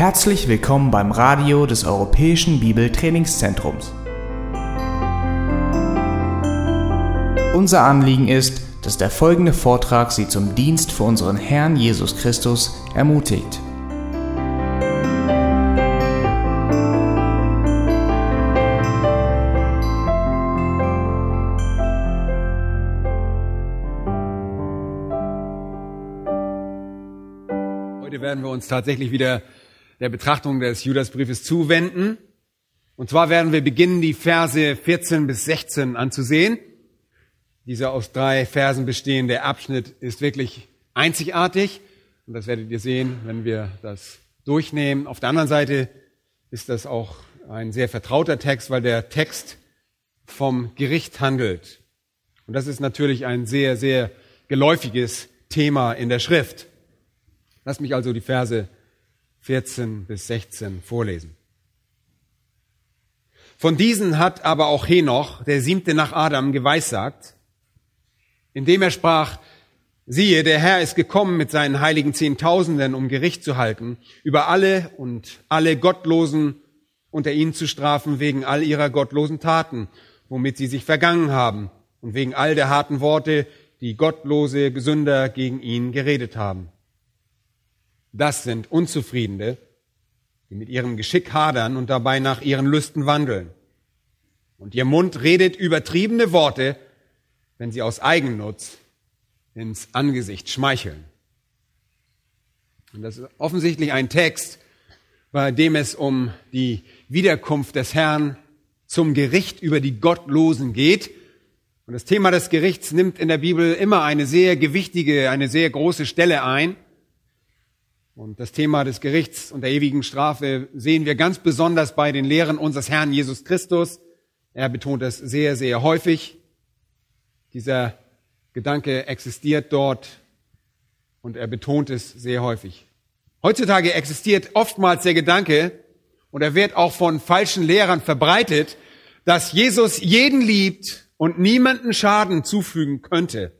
Herzlich willkommen beim Radio des Europäischen Bibeltrainingszentrums. Unser Anliegen ist, dass der folgende Vortrag Sie zum Dienst für unseren Herrn Jesus Christus ermutigt. Heute werden wir uns tatsächlich wieder der Betrachtung des Judasbriefes zuwenden. Und zwar werden wir beginnen, die Verse 14 bis 16 anzusehen. Dieser aus drei Versen bestehende Abschnitt ist wirklich einzigartig. Und das werdet ihr sehen, wenn wir das durchnehmen. Auf der anderen Seite ist das auch ein sehr vertrauter Text, weil der Text vom Gericht handelt. Und das ist natürlich ein sehr, sehr geläufiges Thema in der Schrift. Lass mich also die Verse 14 bis 16 vorlesen. Von diesen hat aber auch Henoch, der siebte nach Adam, geweissagt, indem er sprach, siehe, der Herr ist gekommen mit seinen heiligen Zehntausenden, um Gericht zu halten, über alle und alle Gottlosen unter ihnen zu strafen wegen all ihrer gottlosen Taten, womit sie sich vergangen haben und wegen all der harten Worte, die gottlose Sünder gegen ihn geredet haben. Das sind Unzufriedene, die mit ihrem Geschick hadern und dabei nach ihren Lüsten wandeln. Und ihr Mund redet übertriebene Worte, wenn sie aus Eigennutz ins Angesicht schmeicheln. Und das ist offensichtlich ein Text, bei dem es um die Wiederkunft des Herrn zum Gericht über die Gottlosen geht. Und das Thema des Gerichts nimmt in der Bibel immer eine sehr gewichtige, eine sehr große Stelle ein. Und das Thema des Gerichts und der ewigen Strafe sehen wir ganz besonders bei den Lehren unseres Herrn Jesus Christus. Er betont es sehr, sehr häufig. Dieser Gedanke existiert dort und er betont es sehr häufig. Heutzutage existiert oftmals der Gedanke, und er wird auch von falschen Lehrern verbreitet, dass Jesus jeden liebt und niemanden Schaden zufügen könnte.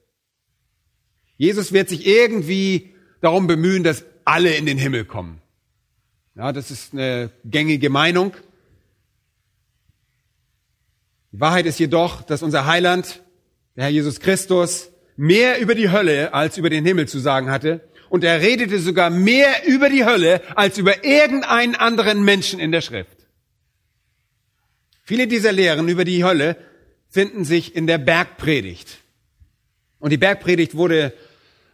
Jesus wird sich irgendwie darum bemühen, dass alle in den Himmel kommen. Ja, das ist eine gängige Meinung. Die Wahrheit ist jedoch, dass unser Heiland, der Herr Jesus Christus, mehr über die Hölle als über den Himmel zu sagen hatte. Und er redete sogar mehr über die Hölle als über irgendeinen anderen Menschen in der Schrift. Viele dieser Lehren über die Hölle finden sich in der Bergpredigt. Und die Bergpredigt wurde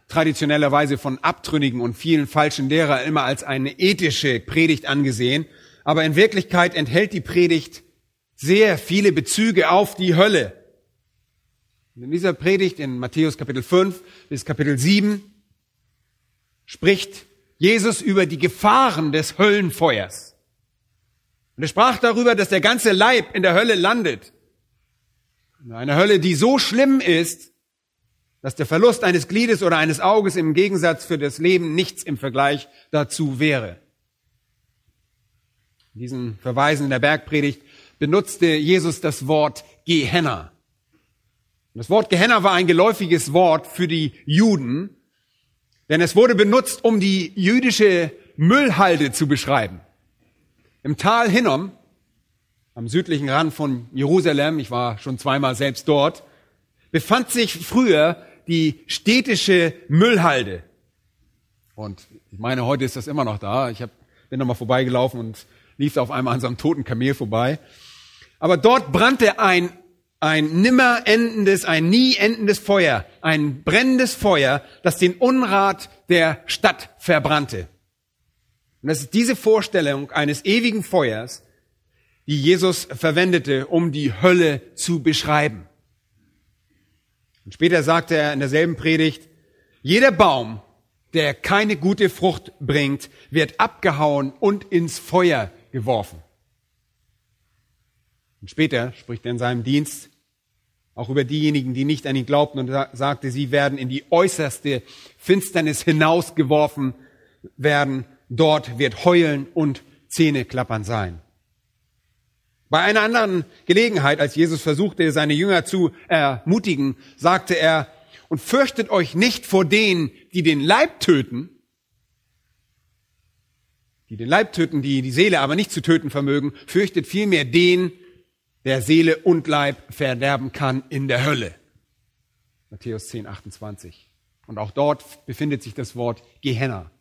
traditionellerweise von Abtrünnigen und vielen falschen Lehrern immer als eine ethische Predigt angesehen. Aber in Wirklichkeit enthält die Predigt sehr viele Bezüge auf die Hölle. in dieser Predigt in Matthäus Kapitel 5 bis Kapitel 7 spricht Jesus über die Gefahren des Höllenfeuers. Und er sprach darüber, dass der ganze Leib in der Hölle landet. In einer Hölle, die so schlimm ist, dass der Verlust eines Gliedes oder eines Auges im Gegensatz für das Leben nichts im Vergleich dazu wäre. In diesen Verweisen in der Bergpredigt benutzte Jesus das Wort Gehenna. Das Wort Gehenna war ein geläufiges Wort für die Juden, denn es wurde benutzt, um die jüdische Müllhalde zu beschreiben. Im Tal Hinnom, am südlichen Rand von Jerusalem, ich war schon zweimal selbst dort, befand sich früher die städtische Müllhalde. Und ich meine, heute ist das immer noch da. Ich hab, bin noch mal vorbeigelaufen und lief auf einmal an so einem toten Kamel vorbei. Aber dort brannte ein, ein nimmer endendes, ein nie endendes Feuer, ein brennendes Feuer, das den Unrat der Stadt verbrannte. Und das ist diese Vorstellung eines ewigen Feuers, die Jesus verwendete, um die Hölle zu beschreiben. Und später sagte er in derselben Predigt, jeder Baum, der keine gute Frucht bringt, wird abgehauen und ins Feuer geworfen. Und später spricht er in seinem Dienst auch über diejenigen, die nicht an ihn glaubten und sagte, sie werden in die äußerste Finsternis hinausgeworfen werden. Dort wird Heulen und Zähneklappern sein. Bei einer anderen Gelegenheit, als Jesus versuchte, seine Jünger zu ermutigen, sagte er, und fürchtet euch nicht vor denen, die den Leib töten, die den Leib töten, die die Seele aber nicht zu töten vermögen, fürchtet vielmehr den, der Seele und Leib verderben kann in der Hölle. Matthäus 10, 28. Und auch dort befindet sich das Wort Gehenna.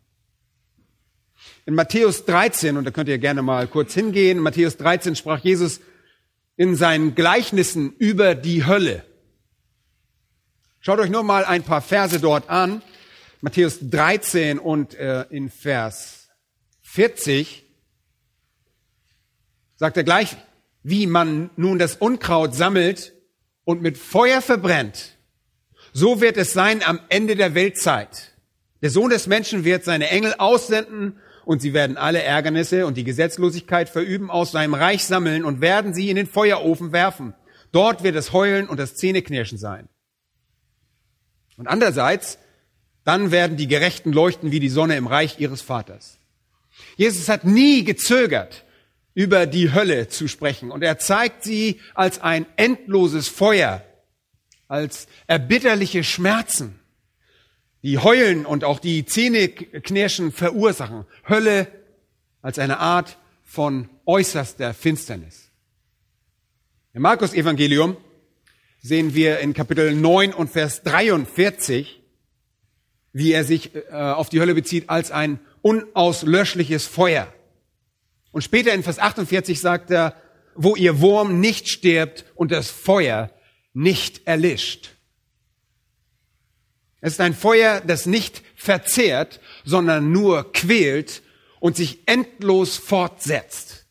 In Matthäus 13, und da könnt ihr gerne mal kurz hingehen, in Matthäus 13 sprach Jesus in seinen Gleichnissen über die Hölle. Schaut euch nur mal ein paar Verse dort an. Matthäus 13 und äh, in Vers 40 sagt er gleich, wie man nun das Unkraut sammelt und mit Feuer verbrennt. So wird es sein am Ende der Weltzeit. Der Sohn des Menschen wird seine Engel aussenden und sie werden alle Ärgernisse und die Gesetzlosigkeit verüben aus seinem Reich sammeln und werden sie in den Feuerofen werfen. Dort wird es Heulen und das Zähneknirschen sein. Und andererseits, dann werden die Gerechten leuchten wie die Sonne im Reich ihres Vaters. Jesus hat nie gezögert, über die Hölle zu sprechen. Und er zeigt sie als ein endloses Feuer, als erbitterliche Schmerzen die Heulen und auch die Zähneknirschen verursachen. Hölle als eine Art von äußerster Finsternis. Im Markus Evangelium sehen wir in Kapitel 9 und Vers 43, wie er sich äh, auf die Hölle bezieht als ein unauslöschliches Feuer. Und später in Vers 48 sagt er, wo ihr Wurm nicht stirbt und das Feuer nicht erlischt. Es ist ein Feuer, das nicht verzehrt, sondern nur quält und sich endlos fortsetzt.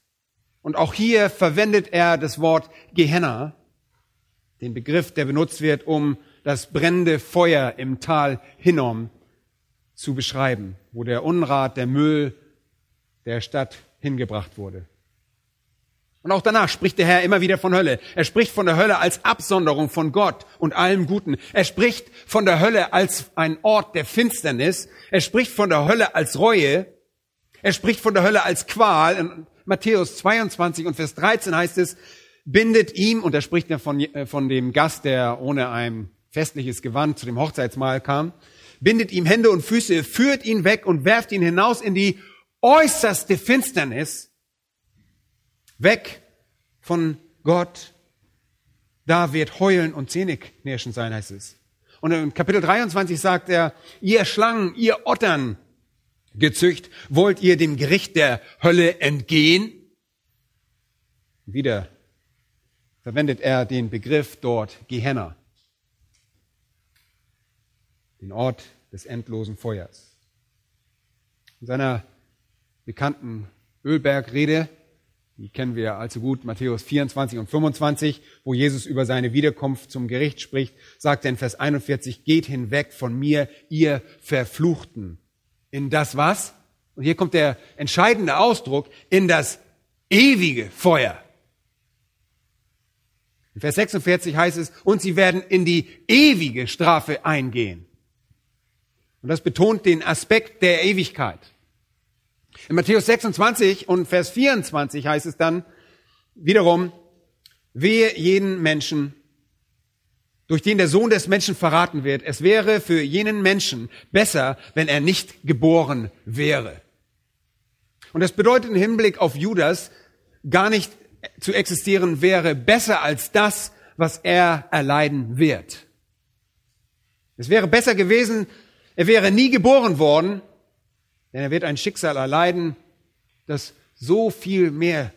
Und auch hier verwendet er das Wort Gehenna, den Begriff, der benutzt wird, um das brennende Feuer im Tal Hinnom zu beschreiben, wo der Unrat, der Müll der Stadt hingebracht wurde. Und auch danach spricht der Herr immer wieder von Hölle. Er spricht von der Hölle als Absonderung von Gott und allem Guten. Er spricht von der Hölle als ein Ort der Finsternis. Er spricht von der Hölle als Reue. Er spricht von der Hölle als Qual. In Matthäus 22 und Vers 13 heißt es, bindet ihm, und da spricht er von, äh, von dem Gast, der ohne ein festliches Gewand zu dem Hochzeitsmahl kam, bindet ihm Hände und Füße, führt ihn weg und werft ihn hinaus in die äußerste Finsternis weg von Gott. Da wird Heulen und Zähneknirschen sein, heißt es. Und in Kapitel 23 sagt er, ihr Schlangen, ihr Ottern gezücht, wollt ihr dem Gericht der Hölle entgehen? Wieder verwendet er den Begriff dort Gehenna, den Ort des endlosen Feuers. In seiner bekannten Ölbergrede die kennen wir allzu gut, Matthäus 24 und 25, wo Jesus über seine Wiederkunft zum Gericht spricht, sagt er in Vers 41, geht hinweg von mir, ihr Verfluchten. In das was? Und hier kommt der entscheidende Ausdruck, in das ewige Feuer. In Vers 46 heißt es, und sie werden in die ewige Strafe eingehen. Und das betont den Aspekt der Ewigkeit. In Matthäus 26 und Vers 24 heißt es dann wiederum, wehe jeden Menschen, durch den der Sohn des Menschen verraten wird. Es wäre für jenen Menschen besser, wenn er nicht geboren wäre. Und das bedeutet im Hinblick auf Judas gar nicht zu existieren wäre besser als das, was er erleiden wird. Es wäre besser gewesen, er wäre nie geboren worden, denn er wird ein Schicksal erleiden, das so viel mehr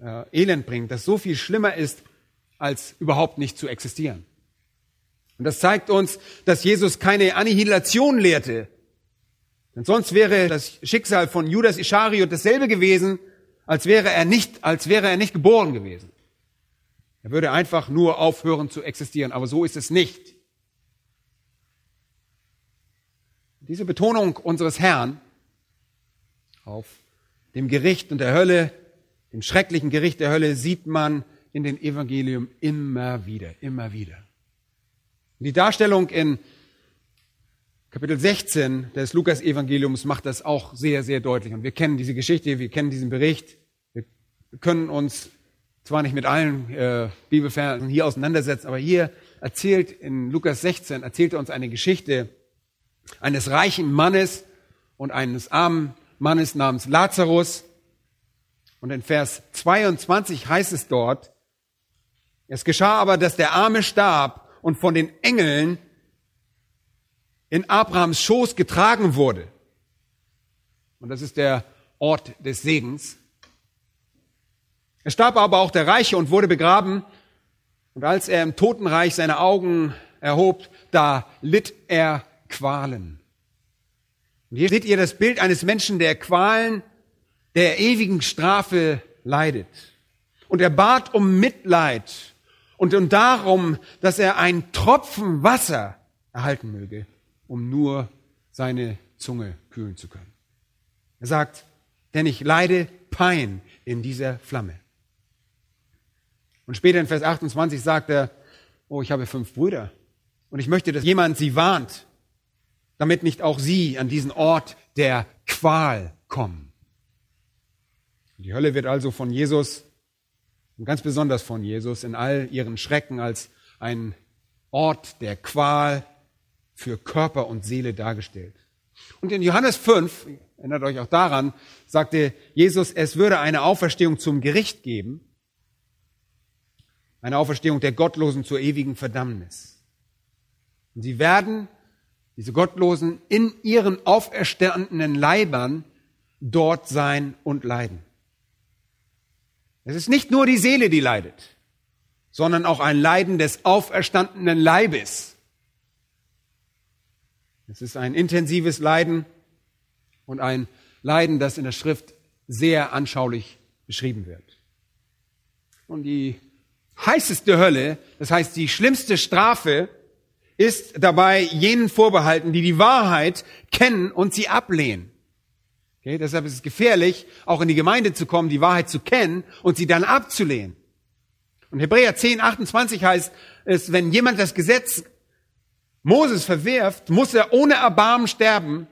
äh, Elend bringt, das so viel schlimmer ist, als überhaupt nicht zu existieren. Und das zeigt uns, dass Jesus keine Annihilation lehrte. Denn sonst wäre das Schicksal von Judas Ischariot dasselbe gewesen, als wäre er nicht, als wäre er nicht geboren gewesen. Er würde einfach nur aufhören zu existieren. Aber so ist es nicht. Diese Betonung unseres Herrn auf dem Gericht und der Hölle, dem schrecklichen Gericht der Hölle, sieht man in den Evangelium immer wieder, immer wieder. Die Darstellung in Kapitel 16 des Lukas-Evangeliums macht das auch sehr, sehr deutlich. Und wir kennen diese Geschichte, wir kennen diesen Bericht. Wir können uns zwar nicht mit allen äh, Bibelversen hier auseinandersetzen, aber hier erzählt in Lukas 16, erzählt er uns eine Geschichte eines reichen Mannes und eines armen Mannes namens Lazarus. Und in Vers 22 heißt es dort, es geschah aber, dass der Arme starb und von den Engeln in Abrahams Schoß getragen wurde. Und das ist der Ort des Segens. Es starb aber auch der Reiche und wurde begraben. Und als er im Totenreich seine Augen erhob, da litt er Qualen. Und hier seht ihr das Bild eines Menschen, der Qualen der ewigen Strafe leidet. Und er bat um Mitleid und um darum, dass er einen Tropfen Wasser erhalten möge, um nur seine Zunge kühlen zu können. Er sagt, denn ich leide Pein in dieser Flamme. Und später in Vers 28 sagt er, oh, ich habe fünf Brüder und ich möchte, dass jemand sie warnt, damit nicht auch sie an diesen Ort der Qual kommen. Die Hölle wird also von Jesus und ganz besonders von Jesus in all ihren Schrecken als ein Ort der Qual für Körper und Seele dargestellt. Und in Johannes 5, erinnert euch auch daran, sagte Jesus, es würde eine Auferstehung zum Gericht geben, eine Auferstehung der Gottlosen zur ewigen Verdammnis. Und sie werden, diese Gottlosen, in ihren auferstandenen Leibern dort sein und leiden. Es ist nicht nur die Seele, die leidet, sondern auch ein Leiden des auferstandenen Leibes. Es ist ein intensives Leiden und ein Leiden, das in der Schrift sehr anschaulich beschrieben wird. Und die heißeste Hölle, das heißt die schlimmste Strafe, ist dabei jenen vorbehalten, die die Wahrheit kennen und sie ablehnen. Okay, deshalb ist es gefährlich, auch in die Gemeinde zu kommen, die Wahrheit zu kennen und sie dann abzulehnen. Und Hebräer 10, 28 heißt es, wenn jemand das Gesetz Moses verwirft, muss er ohne Erbarmen sterben.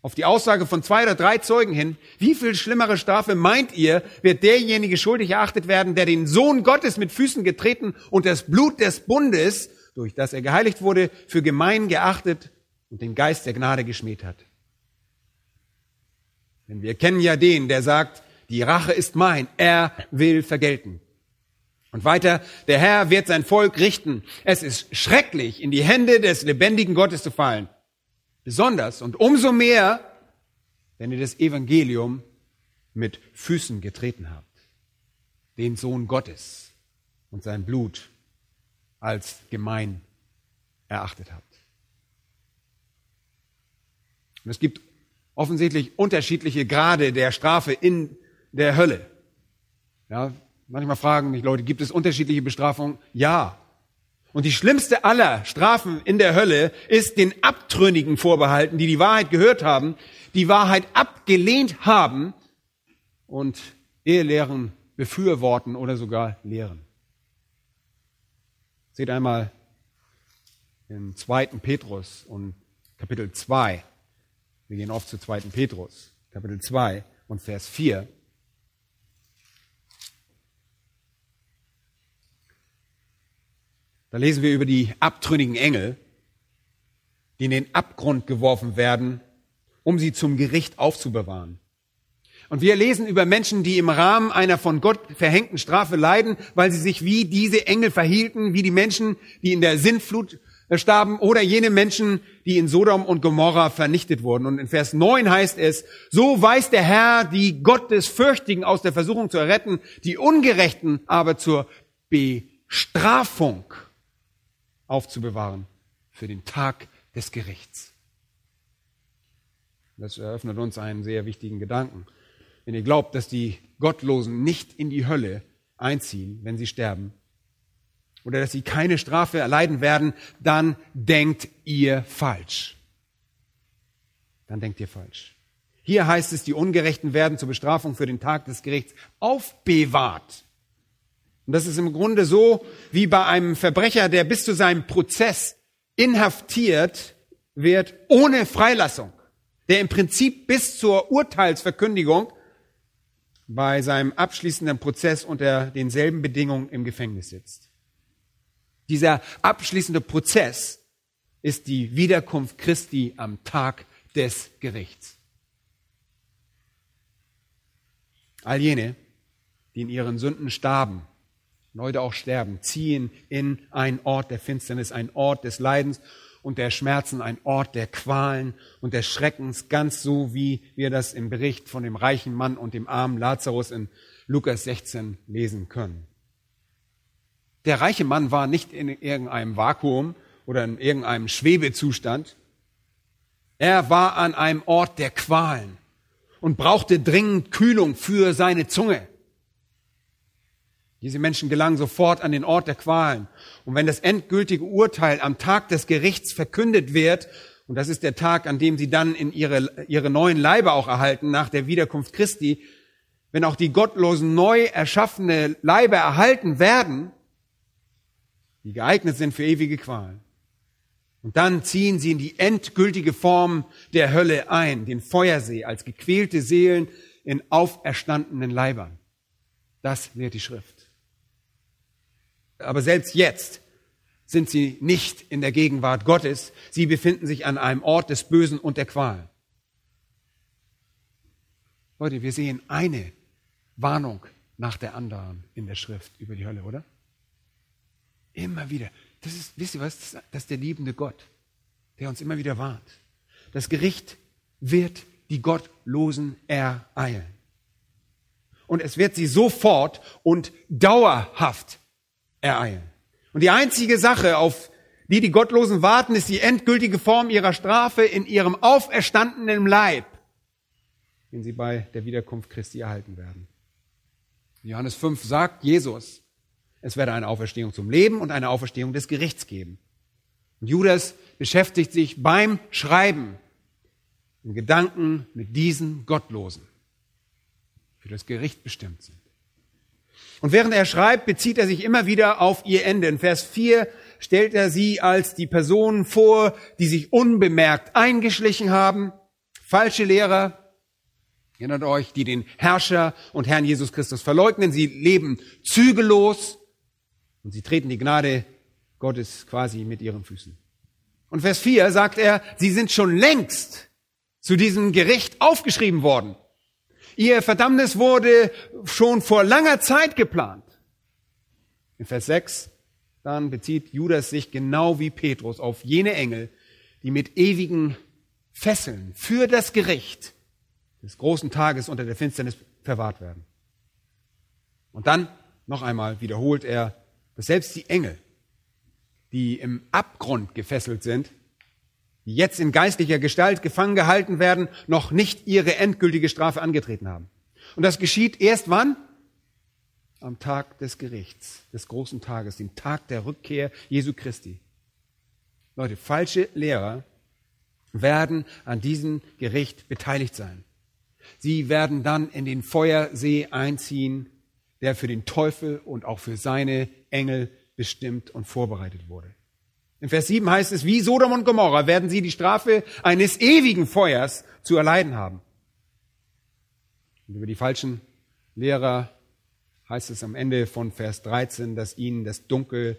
Auf die Aussage von zwei oder drei Zeugen hin, wie viel schlimmere Strafe meint ihr, wird derjenige schuldig erachtet werden, der den Sohn Gottes mit Füßen getreten und das Blut des Bundes, durch das er geheiligt wurde, für gemein geachtet und den Geist der Gnade geschmäht hat? Denn wir kennen ja den, der sagt, die Rache ist mein, er will vergelten. Und weiter, der Herr wird sein Volk richten. Es ist schrecklich, in die Hände des lebendigen Gottes zu fallen. Besonders und umso mehr, wenn ihr das Evangelium mit Füßen getreten habt. Den Sohn Gottes und sein Blut als gemein erachtet habt. Und es gibt offensichtlich unterschiedliche Grade der Strafe in der Hölle. Ja, manchmal fragen mich Leute, gibt es unterschiedliche Bestrafungen? Ja. Und die schlimmste aller Strafen in der Hölle ist den Abtrünnigen vorbehalten, die die Wahrheit gehört haben, die Wahrheit abgelehnt haben und Ehelehren befürworten oder sogar lehren. Seht einmal im zweiten Petrus und Kapitel 2. Wir gehen oft zu 2. Petrus, Kapitel 2 und Vers 4. Da lesen wir über die abtrünnigen Engel, die in den Abgrund geworfen werden, um sie zum Gericht aufzubewahren. Und wir lesen über Menschen, die im Rahmen einer von Gott verhängten Strafe leiden, weil sie sich wie diese Engel verhielten, wie die Menschen, die in der Sintflut starben oder jene Menschen, die in Sodom und Gomorra vernichtet wurden. Und in Vers 9 heißt es, so weiß der Herr die Gottesfürchtigen aus der Versuchung zu erretten, die Ungerechten aber zur Bestrafung aufzubewahren für den Tag des Gerichts. Das eröffnet uns einen sehr wichtigen Gedanken. Wenn ihr glaubt, dass die Gottlosen nicht in die Hölle einziehen, wenn sie sterben, oder dass sie keine Strafe erleiden werden, dann denkt ihr falsch. Dann denkt ihr falsch. Hier heißt es, die Ungerechten werden zur Bestrafung für den Tag des Gerichts aufbewahrt. Und das ist im Grunde so wie bei einem Verbrecher, der bis zu seinem Prozess inhaftiert wird ohne Freilassung, der im Prinzip bis zur Urteilsverkündigung bei seinem abschließenden Prozess unter denselben Bedingungen im Gefängnis sitzt. Dieser abschließende Prozess ist die Wiederkunft Christi am Tag des Gerichts. All jene, die in ihren Sünden starben und heute auch sterben, ziehen in einen Ort der Finsternis, einen Ort des Leidens und der Schmerzen, ein Ort der Qualen und des Schreckens, ganz so wie wir das im Bericht von dem reichen Mann und dem armen Lazarus in Lukas 16 lesen können. Der reiche Mann war nicht in irgendeinem Vakuum oder in irgendeinem Schwebezustand. Er war an einem Ort der Qualen und brauchte dringend Kühlung für seine Zunge. Diese Menschen gelangen sofort an den Ort der Qualen. Und wenn das endgültige Urteil am Tag des Gerichts verkündet wird, und das ist der Tag, an dem sie dann in ihre, ihre neuen Leibe auch erhalten, nach der Wiederkunft Christi, wenn auch die gottlosen neu erschaffene Leibe erhalten werden, die geeignet sind für ewige Qualen. Und dann ziehen sie in die endgültige Form der Hölle ein, den Feuersee, als gequälte Seelen in auferstandenen Leibern. Das lehrt die Schrift. Aber selbst jetzt sind sie nicht in der Gegenwart Gottes. Sie befinden sich an einem Ort des Bösen und der Qual. Leute, wir sehen eine Warnung nach der anderen in der Schrift über die Hölle, oder? Immer wieder. Das ist, wisst ihr was? Das ist der liebende Gott, der uns immer wieder warnt. Das Gericht wird die Gottlosen ereilen. Und es wird sie sofort und dauerhaft ereilen. Und die einzige Sache, auf die die Gottlosen warten, ist die endgültige Form ihrer Strafe in ihrem auferstandenen Leib, den sie bei der Wiederkunft Christi erhalten werden. In Johannes 5 sagt Jesus, es werde eine Auferstehung zum Leben und eine Auferstehung des Gerichts geben. Und Judas beschäftigt sich beim Schreiben in Gedanken mit diesen Gottlosen, für das Gericht bestimmt sind. Und während er schreibt, bezieht er sich immer wieder auf ihr Ende. In Vers 4 stellt er sie als die Personen vor, die sich unbemerkt eingeschlichen haben, falsche Lehrer, erinnert euch, die den Herrscher und Herrn Jesus Christus verleugnen. Sie leben zügellos und sie treten die Gnade Gottes quasi mit ihren Füßen. Und Vers 4 sagt er, sie sind schon längst zu diesem Gericht aufgeschrieben worden. Ihr Verdammnis wurde schon vor langer Zeit geplant. In Vers 6 dann bezieht Judas sich genau wie Petrus auf jene Engel, die mit ewigen Fesseln für das Gericht des großen Tages unter der Finsternis verwahrt werden. Und dann noch einmal wiederholt er, dass selbst die Engel, die im Abgrund gefesselt sind, die jetzt in geistlicher Gestalt gefangen gehalten werden, noch nicht ihre endgültige Strafe angetreten haben. Und das geschieht erst wann? Am Tag des Gerichts, des großen Tages, dem Tag der Rückkehr Jesu Christi. Leute, falsche Lehrer werden an diesem Gericht beteiligt sein. Sie werden dann in den Feuersee einziehen, der für den Teufel und auch für seine Engel bestimmt und vorbereitet wurde. In Vers 7 heißt es, wie Sodom und Gomorra werden sie die Strafe eines ewigen Feuers zu erleiden haben. Und über die falschen Lehrer heißt es am Ende von Vers 13, dass ihnen das Dunkel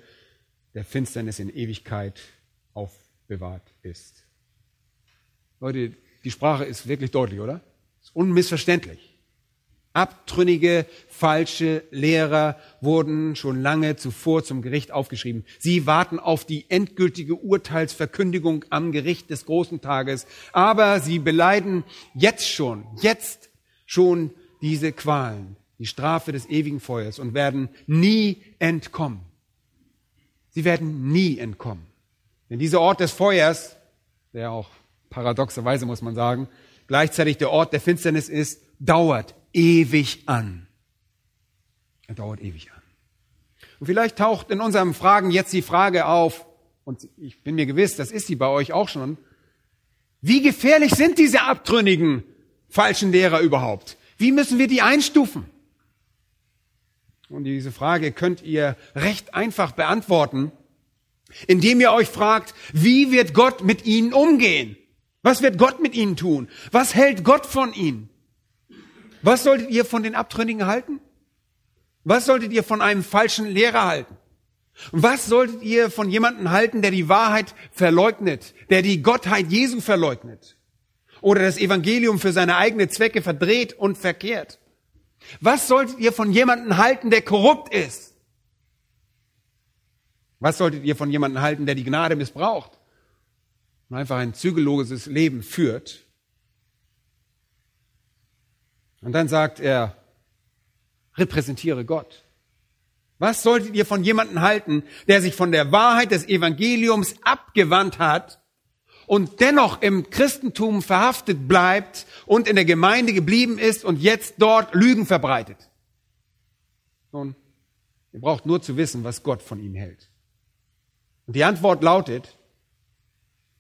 der Finsternis in Ewigkeit aufbewahrt ist. Leute, die Sprache ist wirklich deutlich, oder? Ist unmissverständlich. Abtrünnige, falsche Lehrer wurden schon lange zuvor zum Gericht aufgeschrieben. Sie warten auf die endgültige Urteilsverkündigung am Gericht des großen Tages. Aber sie beleiden jetzt schon, jetzt schon diese Qualen, die Strafe des ewigen Feuers und werden nie entkommen. Sie werden nie entkommen. Denn dieser Ort des Feuers, der auch paradoxerweise muss man sagen, gleichzeitig der Ort der Finsternis ist, dauert ewig an. Er dauert ewig an. Und vielleicht taucht in unseren Fragen jetzt die Frage auf, und ich bin mir gewiss, das ist sie bei euch auch schon, wie gefährlich sind diese abtrünnigen falschen Lehrer überhaupt? Wie müssen wir die einstufen? Und diese Frage könnt ihr recht einfach beantworten, indem ihr euch fragt, wie wird Gott mit ihnen umgehen? Was wird Gott mit ihnen tun? Was hält Gott von ihnen? Was solltet ihr von den Abtrünnigen halten? Was solltet ihr von einem falschen Lehrer halten? Und was solltet ihr von jemandem halten, der die Wahrheit verleugnet, der die Gottheit Jesu verleugnet? Oder das Evangelium für seine eigenen Zwecke verdreht und verkehrt? Was solltet ihr von jemandem halten, der korrupt ist? Was solltet ihr von jemandem halten, der die Gnade missbraucht und einfach ein zügelloses Leben führt? Und dann sagt er, repräsentiere Gott. Was solltet ihr von jemandem halten, der sich von der Wahrheit des Evangeliums abgewandt hat und dennoch im Christentum verhaftet bleibt und in der Gemeinde geblieben ist und jetzt dort Lügen verbreitet? Nun, ihr braucht nur zu wissen, was Gott von ihm hält. Und die Antwort lautet,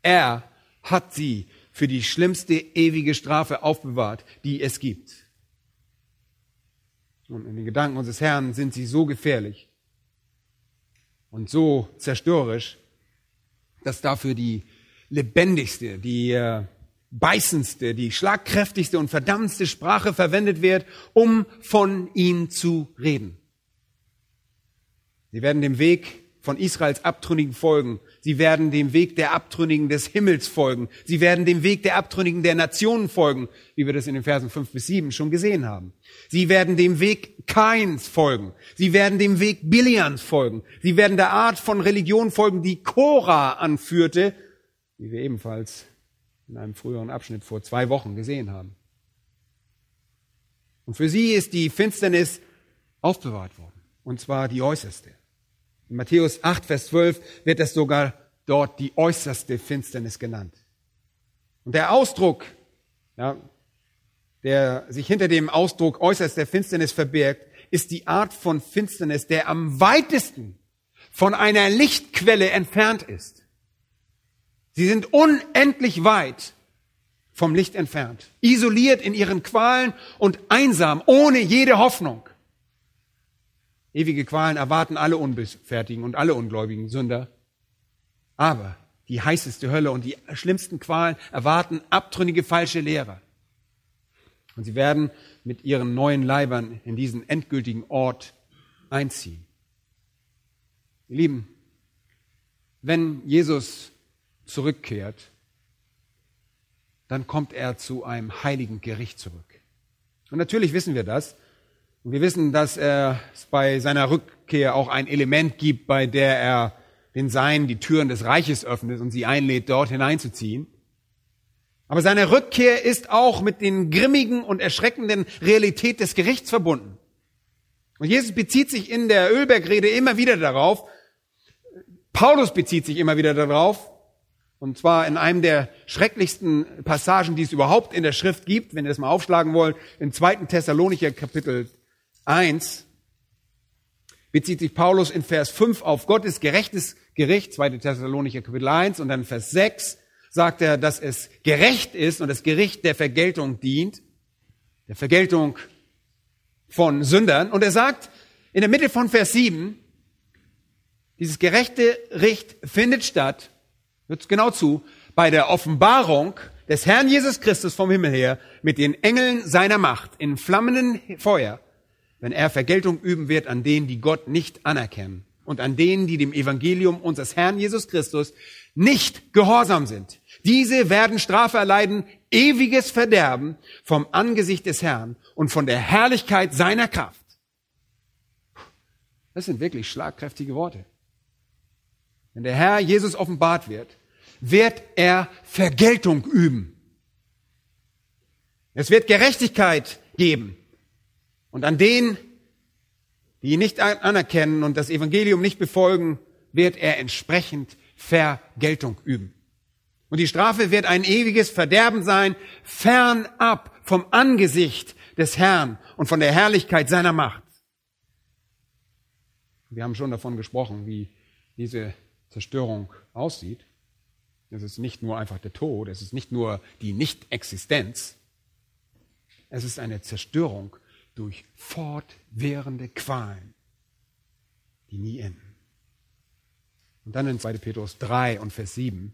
er hat sie für die schlimmste ewige Strafe aufbewahrt, die es gibt. Und in den Gedanken unseres Herrn sind sie so gefährlich und so zerstörerisch, dass dafür die lebendigste, die äh, beißendste, die schlagkräftigste und verdammtste Sprache verwendet wird, um von ihnen zu reden. Sie werden dem Weg von Israels Abtrünnigen folgen. Sie werden dem Weg der Abtrünnigen des Himmels folgen. Sie werden dem Weg der Abtrünnigen der Nationen folgen, wie wir das in den Versen 5 bis 7 schon gesehen haben. Sie werden dem Weg Kains folgen. Sie werden dem Weg Bilians folgen. Sie werden der Art von Religion folgen, die Korah anführte, wie wir ebenfalls in einem früheren Abschnitt vor zwei Wochen gesehen haben. Und für sie ist die Finsternis aufbewahrt worden. Und zwar die äußerste. In Matthäus 8, Vers 12 wird es sogar dort die äußerste Finsternis genannt. Und der Ausdruck, ja, der sich hinter dem Ausdruck äußerste Finsternis verbirgt, ist die Art von Finsternis, der am weitesten von einer Lichtquelle entfernt ist. Sie sind unendlich weit vom Licht entfernt, isoliert in ihren Qualen und einsam, ohne jede Hoffnung. Ewige Qualen erwarten alle Unbesfertigen und alle ungläubigen Sünder. Aber die heißeste Hölle und die schlimmsten Qualen erwarten abtrünnige falsche Lehrer. Und sie werden mit ihren neuen Leibern in diesen endgültigen Ort einziehen. Ihr Lieben, wenn Jesus zurückkehrt, dann kommt er zu einem heiligen Gericht zurück. Und natürlich wissen wir das, und wir wissen, dass es bei seiner Rückkehr auch ein Element gibt, bei der er den Seinen die Türen des Reiches öffnet und sie einlädt, dort hineinzuziehen. Aber seine Rückkehr ist auch mit den grimmigen und erschreckenden Realität des Gerichts verbunden. Und Jesus bezieht sich in der Ölbergrede immer wieder darauf, Paulus bezieht sich immer wieder darauf, und zwar in einem der schrecklichsten Passagen, die es überhaupt in der Schrift gibt, wenn ihr das mal aufschlagen wollt, im zweiten Thessalonicher Kapitel 1 bezieht sich Paulus in Vers 5 auf Gottes gerechtes Gericht, 2. Thessalonicher Kapitel 1 und dann Vers 6 sagt er, dass es gerecht ist und das Gericht der Vergeltung dient, der Vergeltung von Sündern. Und er sagt in der Mitte von Vers 7, dieses gerechte Gericht findet statt, hört genau zu, bei der Offenbarung des Herrn Jesus Christus vom Himmel her mit den Engeln seiner Macht in flammenden Feuer wenn er Vergeltung üben wird an denen, die Gott nicht anerkennen und an denen, die dem Evangelium unseres Herrn Jesus Christus nicht gehorsam sind. Diese werden Strafe erleiden, ewiges Verderben vom Angesicht des Herrn und von der Herrlichkeit seiner Kraft. Das sind wirklich schlagkräftige Worte. Wenn der Herr Jesus offenbart wird, wird er Vergeltung üben. Es wird Gerechtigkeit geben. Und an denen, die ihn nicht anerkennen und das Evangelium nicht befolgen, wird er entsprechend Vergeltung üben. Und die Strafe wird ein ewiges Verderben sein, fernab vom Angesicht des Herrn und von der Herrlichkeit seiner Macht. Wir haben schon davon gesprochen, wie diese Zerstörung aussieht. Es ist nicht nur einfach der Tod, es ist nicht nur die Nichtexistenz, es ist eine Zerstörung durch fortwährende Qualen, die nie enden. Und dann in 2. Petrus 3 und Vers 7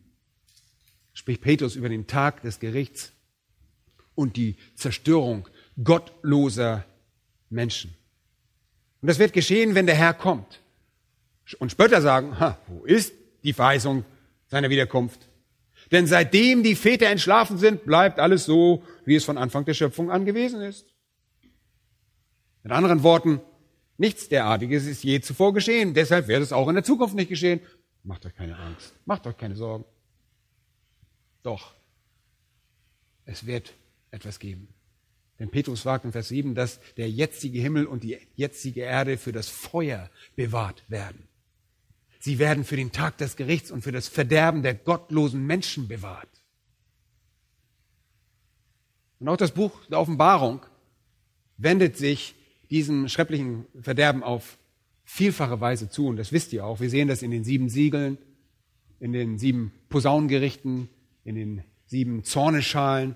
spricht Petrus über den Tag des Gerichts und die Zerstörung gottloser Menschen. Und das wird geschehen, wenn der Herr kommt. Und Spötter sagen, ha, wo ist die Verheißung seiner Wiederkunft? Denn seitdem die Väter entschlafen sind, bleibt alles so, wie es von Anfang der Schöpfung an gewesen ist. Mit anderen Worten, nichts derartiges ist je zuvor geschehen, deshalb wird es auch in der Zukunft nicht geschehen. Macht euch keine Angst, macht euch keine Sorgen. Doch, es wird etwas geben. Denn Petrus sagt in Vers 7, dass der jetzige Himmel und die jetzige Erde für das Feuer bewahrt werden. Sie werden für den Tag des Gerichts und für das Verderben der gottlosen Menschen bewahrt. Und auch das Buch der Offenbarung wendet sich diesem schrecklichen Verderben auf vielfache Weise zu. Und das wisst ihr auch. Wir sehen das in den sieben Siegeln, in den sieben Posaunengerichten, in den sieben Zorneschalen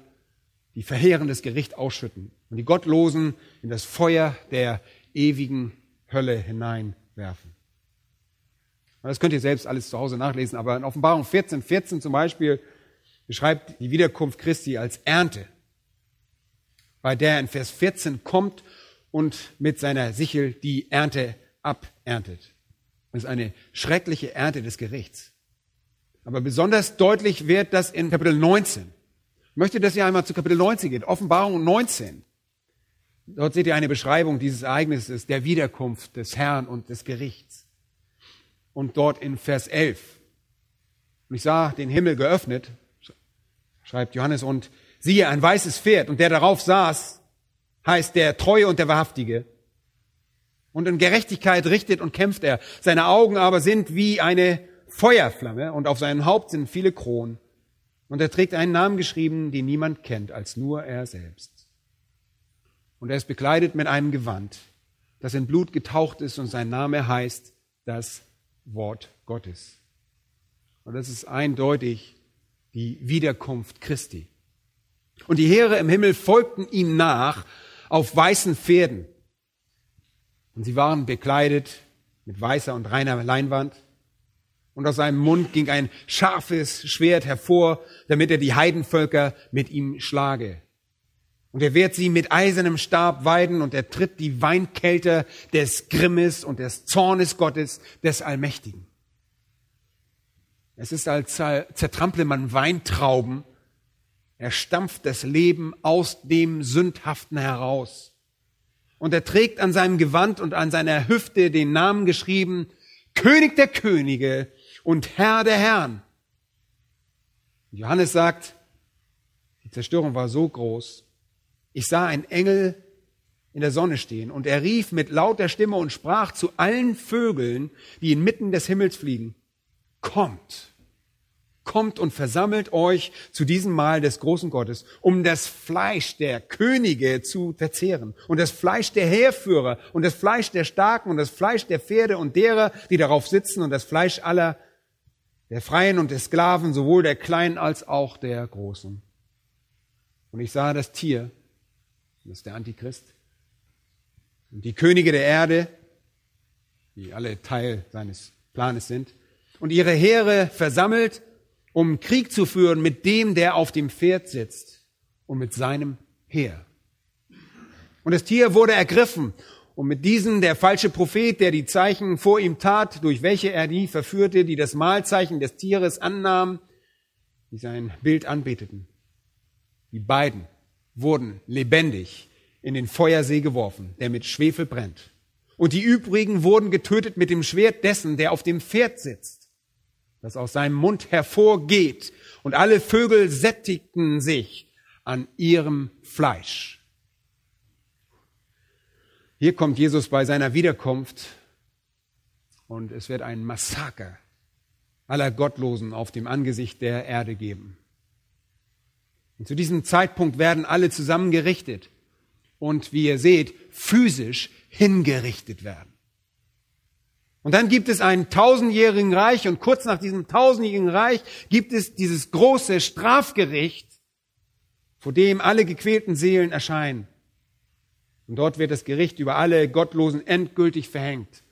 die verheerendes Gericht ausschütten und die Gottlosen in das Feuer der ewigen Hölle hineinwerfen. Das könnt ihr selbst alles zu Hause nachlesen, aber in Offenbarung 14, 14 zum Beispiel beschreibt die Wiederkunft Christi als Ernte, bei der in Vers 14 kommt und mit seiner Sichel die Ernte aberntet. Das ist eine schreckliche Ernte des Gerichts. Aber besonders deutlich wird das in Kapitel 19. Ich möchte, dass ihr einmal zu Kapitel 19 geht, Offenbarung 19. Dort seht ihr eine Beschreibung dieses Ereignisses, der Wiederkunft des Herrn und des Gerichts. Und dort in Vers 11. Und ich sah den Himmel geöffnet, schreibt Johannes, und siehe ein weißes Pferd, und der darauf saß, heißt der Treue und der Wahrhaftige. Und in Gerechtigkeit richtet und kämpft er. Seine Augen aber sind wie eine Feuerflamme, und auf seinem Haupt sind viele Kronen. Und er trägt einen Namen geschrieben, den niemand kennt, als nur er selbst. Und er ist bekleidet mit einem Gewand, das in Blut getaucht ist und sein Name heißt das Wort Gottes. Und das ist eindeutig die Wiederkunft Christi. Und die Heere im Himmel folgten ihm nach auf weißen Pferden. Und sie waren bekleidet mit weißer und reiner Leinwand und aus seinem Mund ging ein scharfes Schwert hervor, damit er die Heidenvölker mit ihm schlage. Und er wird sie mit eisernem Stab weiden und er tritt die Weinkelter des Grimmes und des Zornes Gottes, des Allmächtigen. Es ist, als zertrample man Weintrauben. Er stampft das Leben aus dem Sündhaften heraus. Und er trägt an seinem Gewand und an seiner Hüfte den Namen geschrieben, König der Könige und Herr der Herren. Johannes sagt, die Zerstörung war so groß. Ich sah einen Engel in der Sonne stehen und er rief mit lauter Stimme und sprach zu allen Vögeln, die inmitten des Himmels fliegen, kommt, kommt und versammelt euch zu diesem Mahl des großen Gottes, um das Fleisch der Könige zu verzehren und das Fleisch der Heerführer und das Fleisch der Starken und das Fleisch der Pferde und derer, die darauf sitzen und das Fleisch aller der Freien und der Sklaven, sowohl der Kleinen als auch der Großen. Und ich sah das Tier, das ist der Antichrist, und die Könige der Erde, die alle Teil seines Planes sind, und ihre Heere versammelt, um Krieg zu führen mit dem, der auf dem Pferd sitzt und mit seinem Heer. Und das Tier wurde ergriffen und mit diesen der falsche Prophet, der die Zeichen vor ihm tat, durch welche er die verführte, die das Mahlzeichen des Tieres annahmen, die sein Bild anbeteten. Die beiden wurden lebendig in den Feuersee geworfen, der mit Schwefel brennt. Und die übrigen wurden getötet mit dem Schwert dessen, der auf dem Pferd sitzt, das aus seinem Mund hervorgeht. Und alle Vögel sättigten sich an ihrem Fleisch. Hier kommt Jesus bei seiner Wiederkunft und es wird ein Massaker aller Gottlosen auf dem Angesicht der Erde geben. Und zu diesem Zeitpunkt werden alle zusammengerichtet und wie ihr seht, physisch hingerichtet werden. Und dann gibt es einen tausendjährigen Reich und kurz nach diesem tausendjährigen Reich gibt es dieses große Strafgericht, vor dem alle gequälten Seelen erscheinen. Und dort wird das Gericht über alle Gottlosen endgültig verhängt.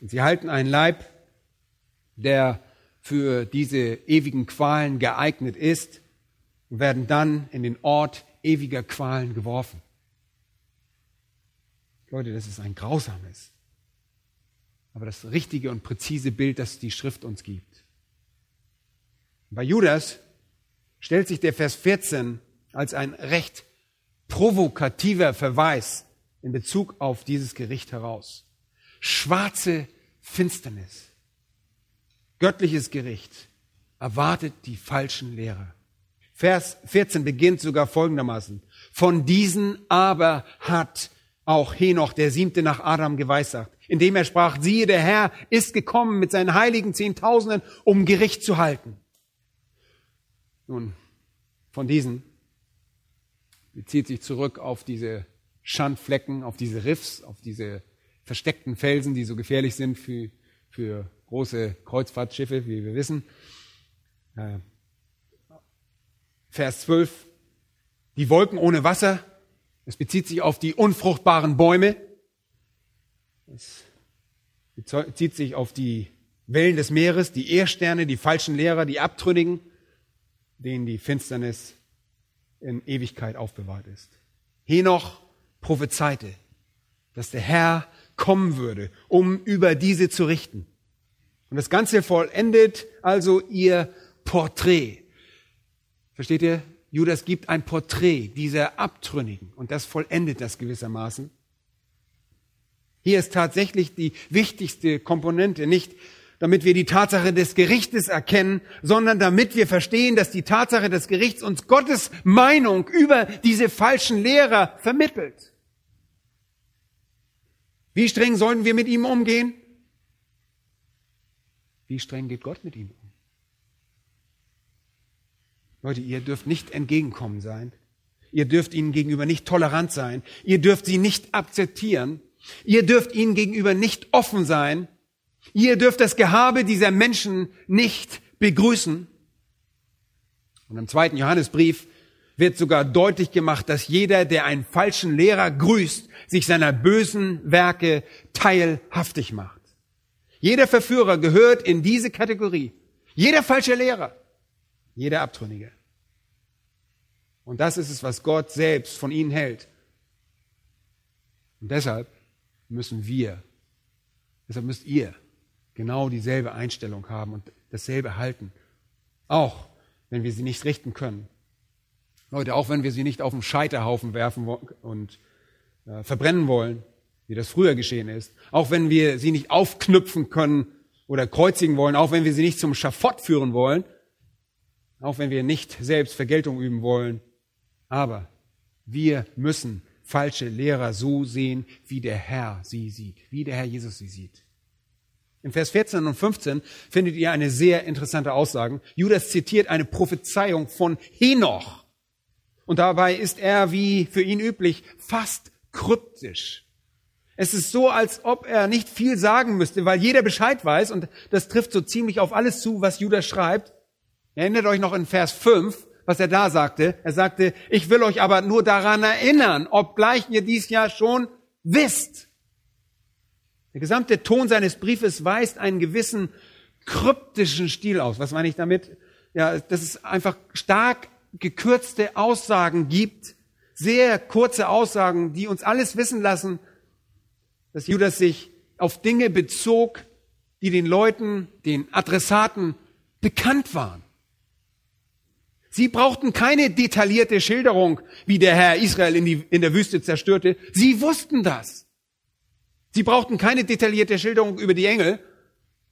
Und sie halten einen Leib, der für diese ewigen Qualen geeignet ist und werden dann in den Ort ewiger Qualen geworfen. Leute, das ist ein grausames, aber das richtige und präzise Bild, das die Schrift uns gibt. Bei Judas stellt sich der Vers 14 als ein recht provokativer Verweis in Bezug auf dieses Gericht heraus. Schwarze Finsternis. Göttliches Gericht erwartet die falschen Lehrer. Vers 14 beginnt sogar folgendermaßen. Von diesen aber hat auch Henoch, der siebte nach Adam, geweissagt, indem er sprach, siehe, der Herr ist gekommen mit seinen heiligen Zehntausenden, um Gericht zu halten. Nun, von diesen bezieht sich zurück auf diese Schandflecken, auf diese Riffs, auf diese versteckten Felsen, die so gefährlich sind für, für große Kreuzfahrtschiffe, wie wir wissen. Äh, Vers 12, die Wolken ohne Wasser, es bezieht sich auf die unfruchtbaren Bäume, es bezieht sich auf die Wellen des Meeres, die Ehrsterne, die falschen Lehrer, die Abtrünnigen, denen die Finsternis in Ewigkeit aufbewahrt ist. Henoch prophezeite, dass der Herr kommen würde, um über diese zu richten. Und das Ganze vollendet also ihr Porträt. Versteht ihr? Judas gibt ein Porträt dieser Abtrünnigen und das vollendet das gewissermaßen. Hier ist tatsächlich die wichtigste Komponente, nicht damit wir die Tatsache des Gerichtes erkennen, sondern damit wir verstehen, dass die Tatsache des Gerichts uns Gottes Meinung über diese falschen Lehrer vermittelt. Wie streng sollen wir mit ihm umgehen? Wie streng geht Gott mit ihm um? Leute, ihr dürft nicht entgegenkommen sein. Ihr dürft ihnen gegenüber nicht tolerant sein. Ihr dürft sie nicht akzeptieren. Ihr dürft ihnen gegenüber nicht offen sein. Ihr dürft das Gehabe dieser Menschen nicht begrüßen. Und im zweiten Johannesbrief wird sogar deutlich gemacht, dass jeder, der einen falschen Lehrer grüßt, sich seiner bösen Werke teilhaftig macht. Jeder Verführer gehört in diese Kategorie. Jeder falsche Lehrer, jeder Abtrünnige. Und das ist es, was Gott selbst von ihnen hält. Und deshalb müssen wir, deshalb müsst ihr genau dieselbe Einstellung haben und dasselbe halten. Auch wenn wir sie nicht richten können. Leute, auch wenn wir sie nicht auf den Scheiterhaufen werfen und äh, verbrennen wollen, wie das früher geschehen ist. Auch wenn wir sie nicht aufknüpfen können oder kreuzigen wollen, auch wenn wir sie nicht zum Schafott führen wollen, auch wenn wir nicht selbst Vergeltung üben wollen. Aber wir müssen falsche Lehrer so sehen, wie der Herr sie sieht, wie der Herr Jesus sie sieht. In Vers 14 und 15 findet ihr eine sehr interessante Aussage. Judas zitiert eine Prophezeiung von Henoch. Und dabei ist er, wie für ihn üblich, fast kryptisch. Es ist so, als ob er nicht viel sagen müsste, weil jeder Bescheid weiß, und das trifft so ziemlich auf alles zu, was Judas schreibt. Erinnert euch noch in Vers 5, was er da sagte. Er sagte, ich will euch aber nur daran erinnern, obgleich ihr dies ja schon wisst. Der gesamte Ton seines Briefes weist einen gewissen kryptischen Stil aus. Was meine ich damit? Ja, dass es einfach stark gekürzte Aussagen gibt, sehr kurze Aussagen, die uns alles wissen lassen, dass Judas sich auf Dinge bezog, die den Leuten, den Adressaten bekannt waren. Sie brauchten keine detaillierte Schilderung, wie der Herr Israel in, die, in der Wüste zerstörte. Sie wussten das. Sie brauchten keine detaillierte Schilderung über die Engel.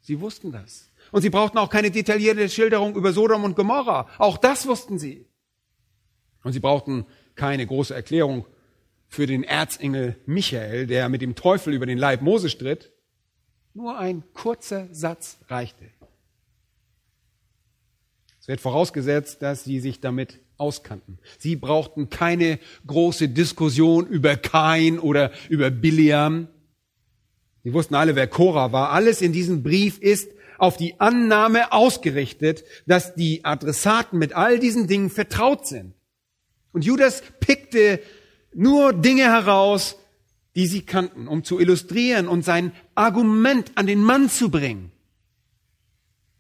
Sie wussten das. Und sie brauchten auch keine detaillierte Schilderung über Sodom und Gomorra. Auch das wussten sie. Und sie brauchten keine große Erklärung für den Erzengel Michael, der mit dem Teufel über den Leib Mose stritt. Nur ein kurzer Satz reichte. Es wird vorausgesetzt, dass sie sich damit auskannten. Sie brauchten keine große Diskussion über Kain oder über Biliam. Sie wussten alle, wer Cora war. Alles in diesem Brief ist auf die Annahme ausgerichtet, dass die Adressaten mit all diesen Dingen vertraut sind. Und Judas pickte nur Dinge heraus, die sie kannten, um zu illustrieren und sein Argument an den Mann zu bringen.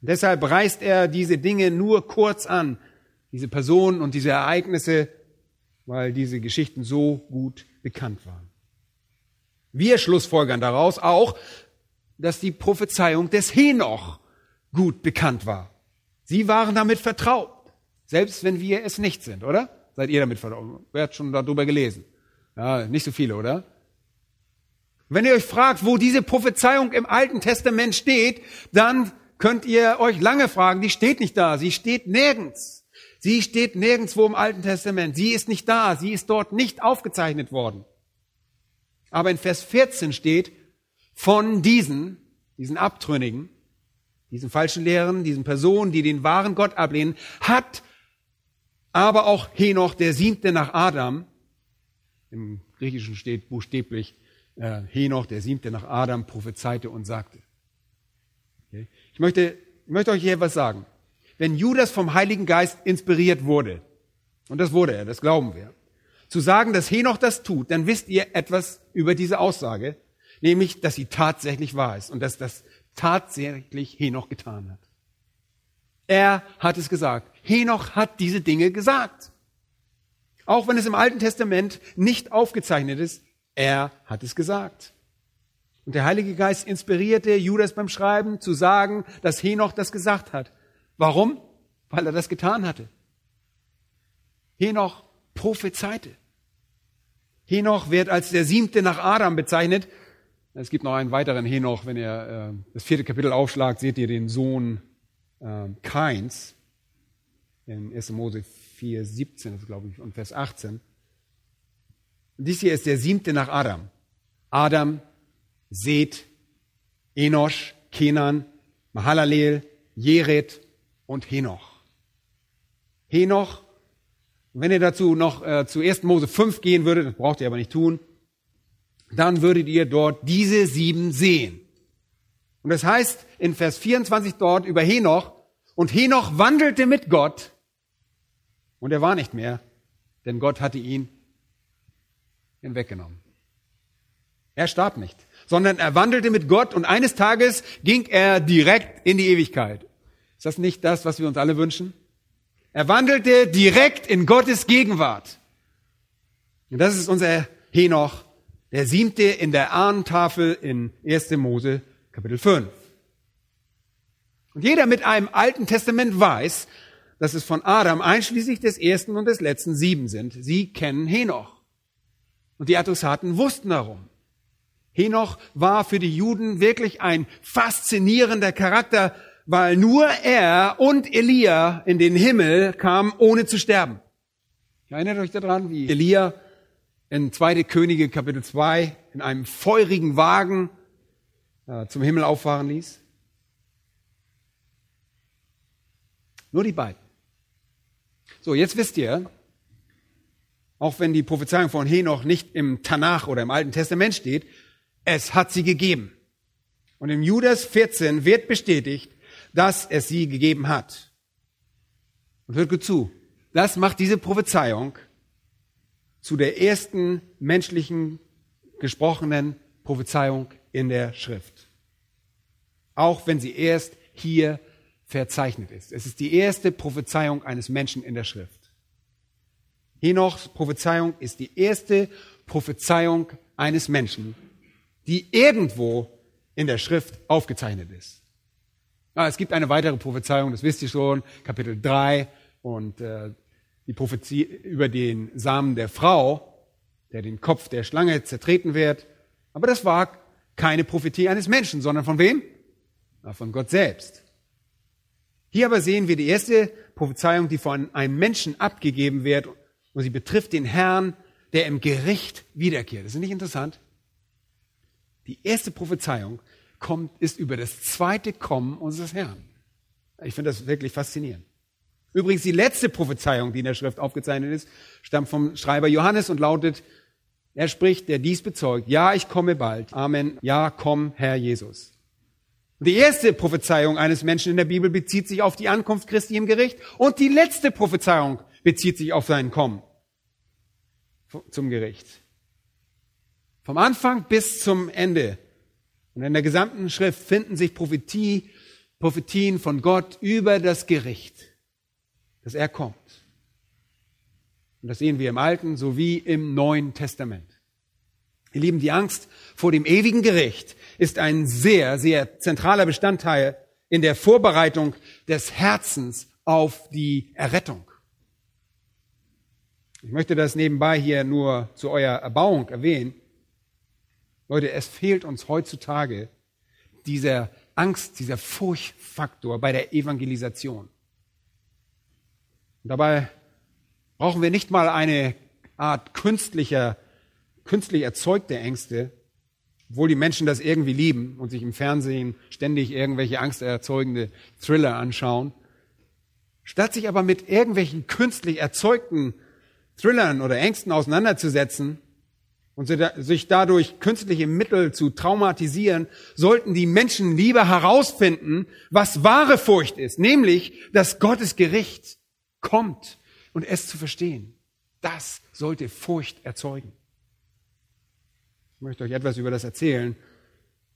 Deshalb reißt er diese Dinge nur kurz an, diese Personen und diese Ereignisse, weil diese Geschichten so gut bekannt waren. Wir schlussfolgern daraus auch, dass die Prophezeiung des Henoch gut bekannt war. Sie waren damit vertraut, selbst wenn wir es nicht sind, oder? Seid ihr damit vertraut? Wer hat schon darüber gelesen? Ja, nicht so viele, oder? Wenn ihr euch fragt, wo diese Prophezeiung im Alten Testament steht, dann könnt ihr euch lange fragen, die steht nicht da, sie steht nirgends. Sie steht nirgendswo im Alten Testament. Sie ist nicht da, sie ist dort nicht aufgezeichnet worden. Aber in Vers 14 steht, von diesen, diesen Abtrünnigen, diesen falschen Lehren, diesen Personen, die den wahren Gott ablehnen, hat aber auch Henoch, der siebte nach Adam, im Griechischen steht buchstäblich, äh, Henoch, der siebte nach Adam, prophezeite und sagte. Okay. Ich, möchte, ich möchte euch hier etwas sagen. Wenn Judas vom Heiligen Geist inspiriert wurde, und das wurde er, das glauben wir, zu sagen, dass Henoch das tut, dann wisst ihr etwas über diese Aussage, nämlich, dass sie tatsächlich wahr ist und dass das tatsächlich Henoch getan hat. Er hat es gesagt. Henoch hat diese Dinge gesagt. Auch wenn es im Alten Testament nicht aufgezeichnet ist, er hat es gesagt. Und der Heilige Geist inspirierte Judas beim Schreiben zu sagen, dass Henoch das gesagt hat. Warum? Weil er das getan hatte. Henoch prophezeite. Henoch wird als der siebte nach Adam bezeichnet. Es gibt noch einen weiteren Henoch. Wenn ihr äh, das vierte Kapitel aufschlagt, seht ihr den Sohn äh, Kains. In 1. Mose 4, 17, glaube ich, und Vers 18. Dies hier ist der siebte nach Adam. Adam, Seth, Enosch, Kenan, Mahalalel, Jered und Henoch. Henoch, wenn ihr dazu noch äh, zu 1. Mose 5 gehen würdet, das braucht ihr aber nicht tun, dann würdet ihr dort diese sieben sehen. Und das heißt in Vers 24 dort über Henoch, und Henoch wandelte mit Gott, und er war nicht mehr, denn Gott hatte ihn hinweggenommen. Er starb nicht, sondern er wandelte mit Gott und eines Tages ging er direkt in die Ewigkeit. Ist das nicht das, was wir uns alle wünschen? Er wandelte direkt in Gottes Gegenwart. Und das ist unser Henoch, der siebte in der Ahnentafel in 1. Mose Kapitel 5. Und jeder mit einem Alten Testament weiß, dass es von Adam einschließlich des ersten und des letzten sieben sind. Sie kennen Henoch. Und die Adressaten wussten darum. Henoch war für die Juden wirklich ein faszinierender Charakter, weil nur er und Elia in den Himmel kamen, ohne zu sterben. Erinnert euch daran, wie Elia in 2. Könige Kapitel 2 in einem feurigen Wagen äh, zum Himmel auffahren ließ? Nur die beiden. So, jetzt wisst ihr, auch wenn die Prophezeiung von Henoch nicht im Tanach oder im Alten Testament steht, es hat sie gegeben. Und im Judas 14 wird bestätigt, dass es sie gegeben hat. Und hört gut zu. Das macht diese Prophezeiung zu der ersten menschlichen gesprochenen Prophezeiung in der Schrift. Auch wenn sie erst hier verzeichnet ist. Es ist die erste Prophezeiung eines Menschen in der Schrift. Henochs Prophezeiung ist die erste Prophezeiung eines Menschen, die irgendwo in der Schrift aufgezeichnet ist. Ah, es gibt eine weitere Prophezeiung, das wisst ihr schon, Kapitel 3 und äh, die Prophezie über den Samen der Frau, der den Kopf der Schlange zertreten wird. Aber das war keine Prophetie eines Menschen, sondern von wem? Na, von Gott selbst. Hier aber sehen wir die erste Prophezeiung, die von einem Menschen abgegeben wird und sie betrifft den Herrn, der im Gericht wiederkehrt. Das ist nicht interessant? Die erste Prophezeiung kommt, ist über das zweite Kommen unseres Herrn. Ich finde das wirklich faszinierend. Übrigens, die letzte Prophezeiung, die in der Schrift aufgezeichnet ist, stammt vom Schreiber Johannes und lautet, er spricht, der dies bezeugt, ja, ich komme bald. Amen. Ja, komm, Herr Jesus. Die erste Prophezeiung eines Menschen in der Bibel bezieht sich auf die Ankunft Christi im Gericht und die letzte Prophezeiung bezieht sich auf sein Kommen zum Gericht. Vom Anfang bis zum Ende. Und in der gesamten Schrift finden sich Prophetie, Prophetien von Gott über das Gericht, dass er kommt. Und das sehen wir im Alten sowie im Neuen Testament. Ihr Lieben, die Angst vor dem ewigen Gericht ist ein sehr, sehr zentraler Bestandteil in der Vorbereitung des Herzens auf die Errettung. Ich möchte das nebenbei hier nur zu eurer Erbauung erwähnen. Leute, es fehlt uns heutzutage dieser Angst, dieser Furchtfaktor bei der Evangelisation. Und dabei brauchen wir nicht mal eine Art künstlicher, künstlich erzeugte Ängste, obwohl die Menschen das irgendwie lieben und sich im Fernsehen ständig irgendwelche angsterzeugende Thriller anschauen. Statt sich aber mit irgendwelchen künstlich erzeugten Thrillern oder Ängsten auseinanderzusetzen und sich dadurch künstliche Mittel zu traumatisieren, sollten die Menschen lieber herausfinden, was wahre Furcht ist, nämlich, dass Gottes Gericht kommt und es zu verstehen. Das sollte Furcht erzeugen. Ich möchte euch etwas über das erzählen,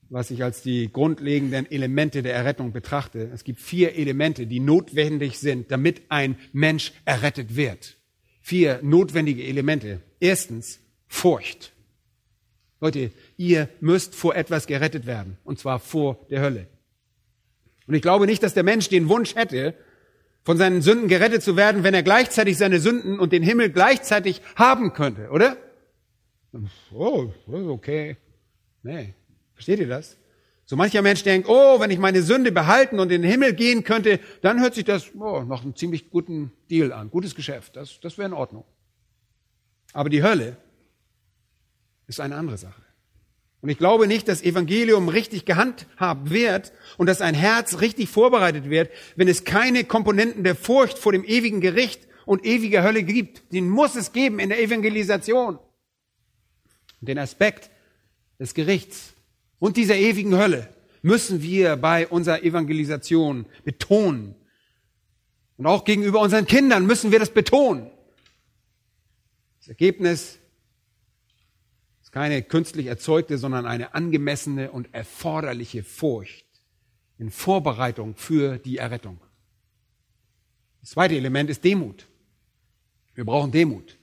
was ich als die grundlegenden Elemente der Errettung betrachte. Es gibt vier Elemente, die notwendig sind, damit ein Mensch errettet wird. Vier notwendige Elemente. Erstens Furcht. Leute, ihr müsst vor etwas gerettet werden, und zwar vor der Hölle. Und ich glaube nicht, dass der Mensch den Wunsch hätte, von seinen Sünden gerettet zu werden, wenn er gleichzeitig seine Sünden und den Himmel gleichzeitig haben könnte, oder? Oh, okay. Nee. Versteht ihr das? So mancher Mensch denkt, oh, wenn ich meine Sünde behalten und in den Himmel gehen könnte, dann hört sich das oh, nach einem ziemlich guten Deal an, gutes Geschäft. Das, das wäre in Ordnung. Aber die Hölle ist eine andere Sache. Und ich glaube nicht, dass Evangelium richtig gehandhabt wird und dass ein Herz richtig vorbereitet wird, wenn es keine Komponenten der Furcht vor dem ewigen Gericht und ewiger Hölle gibt. Den muss es geben in der Evangelisation. Den Aspekt des Gerichts und dieser ewigen Hölle müssen wir bei unserer Evangelisation betonen. Und auch gegenüber unseren Kindern müssen wir das betonen. Das Ergebnis keine künstlich erzeugte, sondern eine angemessene und erforderliche Furcht in Vorbereitung für die Errettung. Das zweite Element ist Demut. Wir brauchen Demut.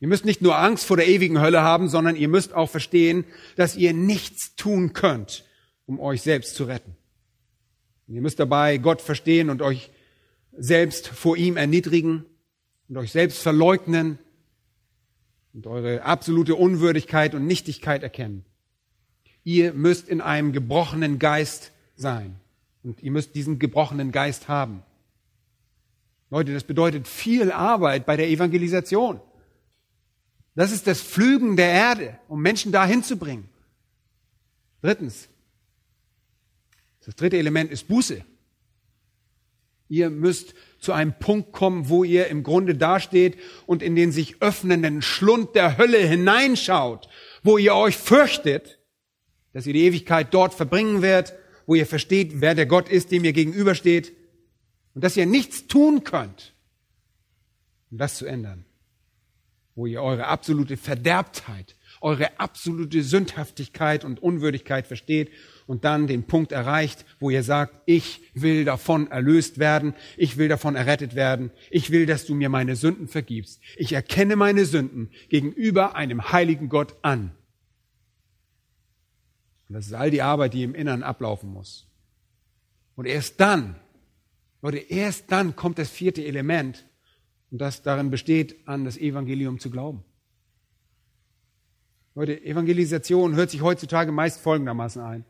Ihr müsst nicht nur Angst vor der ewigen Hölle haben, sondern ihr müsst auch verstehen, dass ihr nichts tun könnt, um euch selbst zu retten. ihr müsst dabei Gott verstehen und euch selbst vor ihm erniedrigen und euch selbst verleugnen und eure absolute Unwürdigkeit und Nichtigkeit erkennen. Ihr müsst in einem gebrochenen Geist sein und ihr müsst diesen gebrochenen Geist haben. Leute, das bedeutet viel Arbeit bei der Evangelisation. Das ist das Pflügen der Erde, um Menschen dahin zu bringen. Drittens, das dritte Element ist Buße. Ihr müsst zu einem Punkt kommen, wo ihr im Grunde dasteht und in den sich öffnenden Schlund der Hölle hineinschaut, wo ihr euch fürchtet, dass ihr die Ewigkeit dort verbringen werdet, wo ihr versteht, wer der Gott ist, dem ihr gegenübersteht und dass ihr nichts tun könnt, um das zu ändern wo ihr eure absolute Verderbtheit, eure absolute Sündhaftigkeit und Unwürdigkeit versteht und dann den Punkt erreicht, wo ihr sagt, ich will davon erlöst werden, ich will davon errettet werden, ich will, dass du mir meine Sünden vergibst. Ich erkenne meine Sünden gegenüber einem heiligen Gott an. Und das ist all die Arbeit, die im Innern ablaufen muss. Und erst dann, Leute, erst dann kommt das vierte Element, und das darin besteht, an das Evangelium zu glauben. Leute, Evangelisation hört sich heutzutage meist folgendermaßen ein.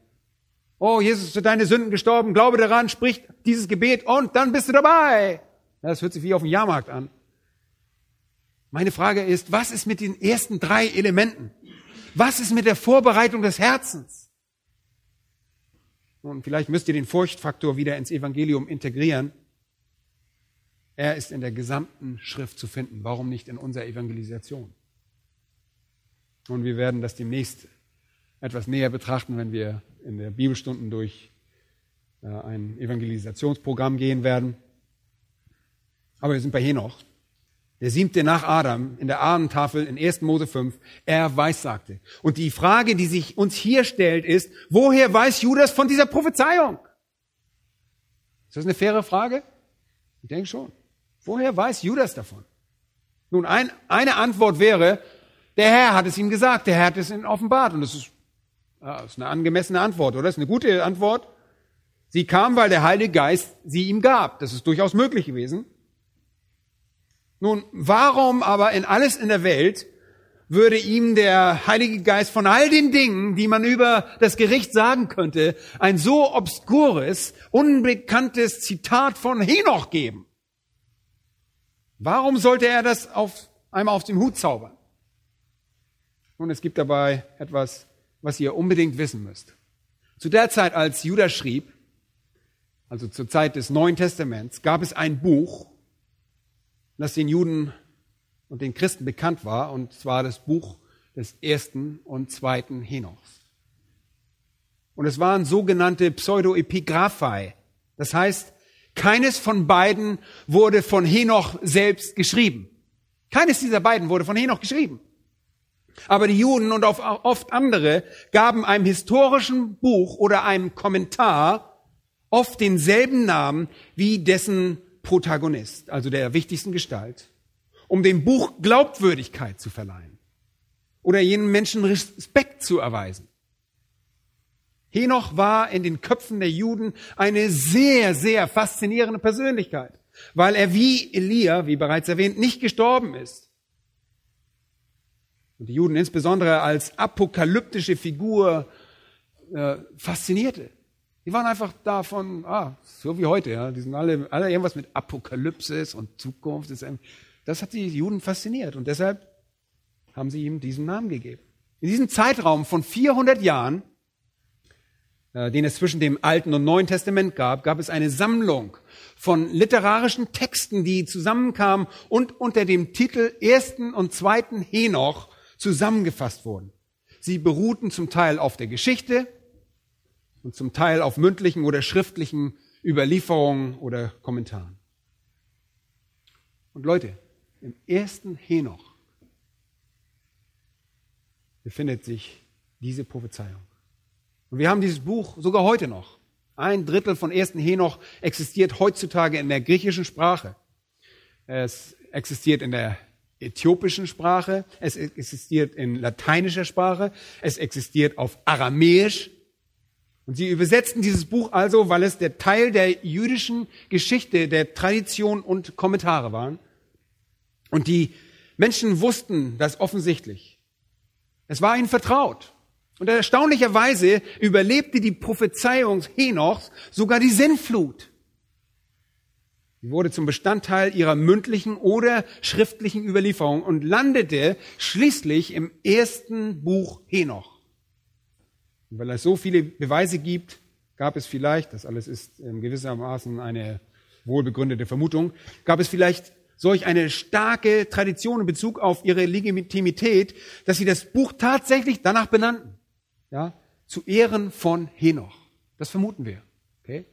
Oh, Jesus ist für deine Sünden gestorben, glaube daran, sprich dieses Gebet und dann bist du dabei. Das hört sich wie auf dem Jahrmarkt an. Meine Frage ist, was ist mit den ersten drei Elementen? Was ist mit der Vorbereitung des Herzens? Und vielleicht müsst ihr den Furchtfaktor wieder ins Evangelium integrieren. Er ist in der gesamten Schrift zu finden. Warum nicht in unserer Evangelisation? Und wir werden das demnächst etwas näher betrachten, wenn wir in der Bibelstunden durch äh, ein Evangelisationsprogramm gehen werden. Aber wir sind bei Henoch. Der siebte nach Adam in der Ahnentafel in 1. Mose 5, er weissagte. Und die Frage, die sich uns hier stellt, ist, woher weiß Judas von dieser Prophezeiung? Ist das eine faire Frage? Ich denke schon. Woher weiß Judas davon? Nun, ein, eine Antwort wäre, der Herr hat es ihm gesagt, der Herr hat es ihm offenbart. Und das ist, ja, ist eine angemessene Antwort, oder? Ist eine gute Antwort. Sie kam, weil der Heilige Geist sie ihm gab. Das ist durchaus möglich gewesen. Nun, warum aber in alles in der Welt würde ihm der Heilige Geist von all den Dingen, die man über das Gericht sagen könnte, ein so obskures, unbekanntes Zitat von Henoch geben. Warum sollte er das auf einmal auf den Hut zaubern? Nun, es gibt dabei etwas, was ihr unbedingt wissen müsst. Zu der Zeit, als Judas schrieb, also zur Zeit des Neuen Testaments, gab es ein Buch, das den Juden und den Christen bekannt war, und zwar das Buch des ersten und zweiten Henochs. Und es waren sogenannte Pseudoepigraphai. Das heißt, keines von beiden wurde von Henoch selbst geschrieben. Keines dieser beiden wurde von Henoch geschrieben. Aber die Juden und oft andere gaben einem historischen Buch oder einem Kommentar oft denselben Namen wie dessen Protagonist, also der wichtigsten Gestalt, um dem Buch Glaubwürdigkeit zu verleihen oder jenen Menschen Respekt zu erweisen. Henoch war in den Köpfen der Juden eine sehr, sehr faszinierende Persönlichkeit, weil er wie Elia, wie bereits erwähnt, nicht gestorben ist. Und die Juden insbesondere als apokalyptische Figur äh, faszinierte. Die waren einfach davon, ah, so wie heute, ja, die sind alle, alle irgendwas mit Apokalypsis und Zukunft. Das hat die Juden fasziniert und deshalb haben sie ihm diesen Namen gegeben. In diesem Zeitraum von 400 Jahren äh, den es zwischen dem Alten und Neuen Testament gab, gab es eine Sammlung von literarischen Texten, die zusammenkamen und unter dem Titel Ersten und Zweiten Henoch zusammengefasst wurden. Sie beruhten zum Teil auf der Geschichte und zum Teil auf mündlichen oder schriftlichen Überlieferungen oder Kommentaren. Und Leute, im ersten Henoch befindet sich diese Prophezeiung. Und wir haben dieses Buch sogar heute noch. Ein Drittel von ersten Henoch existiert heutzutage in der griechischen Sprache. Es existiert in der äthiopischen Sprache, es existiert in lateinischer Sprache, es existiert auf Aramäisch. Und sie übersetzten dieses Buch also, weil es der Teil der jüdischen Geschichte, der Tradition und Kommentare waren. Und die Menschen wussten das offensichtlich. Es war ihnen vertraut. Und erstaunlicherweise überlebte die Prophezeiung Henochs sogar die Sinnflut. Sie wurde zum Bestandteil ihrer mündlichen oder schriftlichen Überlieferung und landete schließlich im ersten Buch Henoch. Und weil es so viele Beweise gibt, gab es vielleicht, das alles ist in gewissermaßen eine wohlbegründete Vermutung, gab es vielleicht solch eine starke Tradition in Bezug auf ihre Legitimität, dass sie das Buch tatsächlich danach benannten ja, zu Ehren von Henoch. Das vermuten wir. Okay?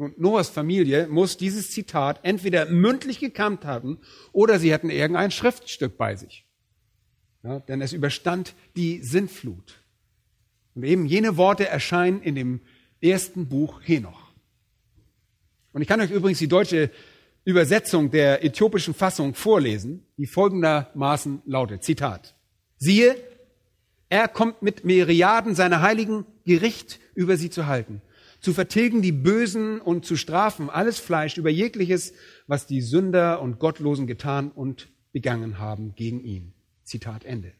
Und Noahs Familie muss dieses Zitat entweder mündlich gekannt haben oder sie hatten irgendein Schriftstück bei sich. Ja, denn es überstand die Sintflut. Und eben jene Worte erscheinen in dem ersten Buch Henoch. Und ich kann euch übrigens die deutsche Übersetzung der äthiopischen Fassung vorlesen, die folgendermaßen lautet, Zitat. Siehe, er kommt mit Myriaden seiner Heiligen Gericht über sie zu halten, zu vertilgen die Bösen und zu strafen alles Fleisch über jegliches, was die Sünder und Gottlosen getan und begangen haben gegen ihn. Zitat Ende.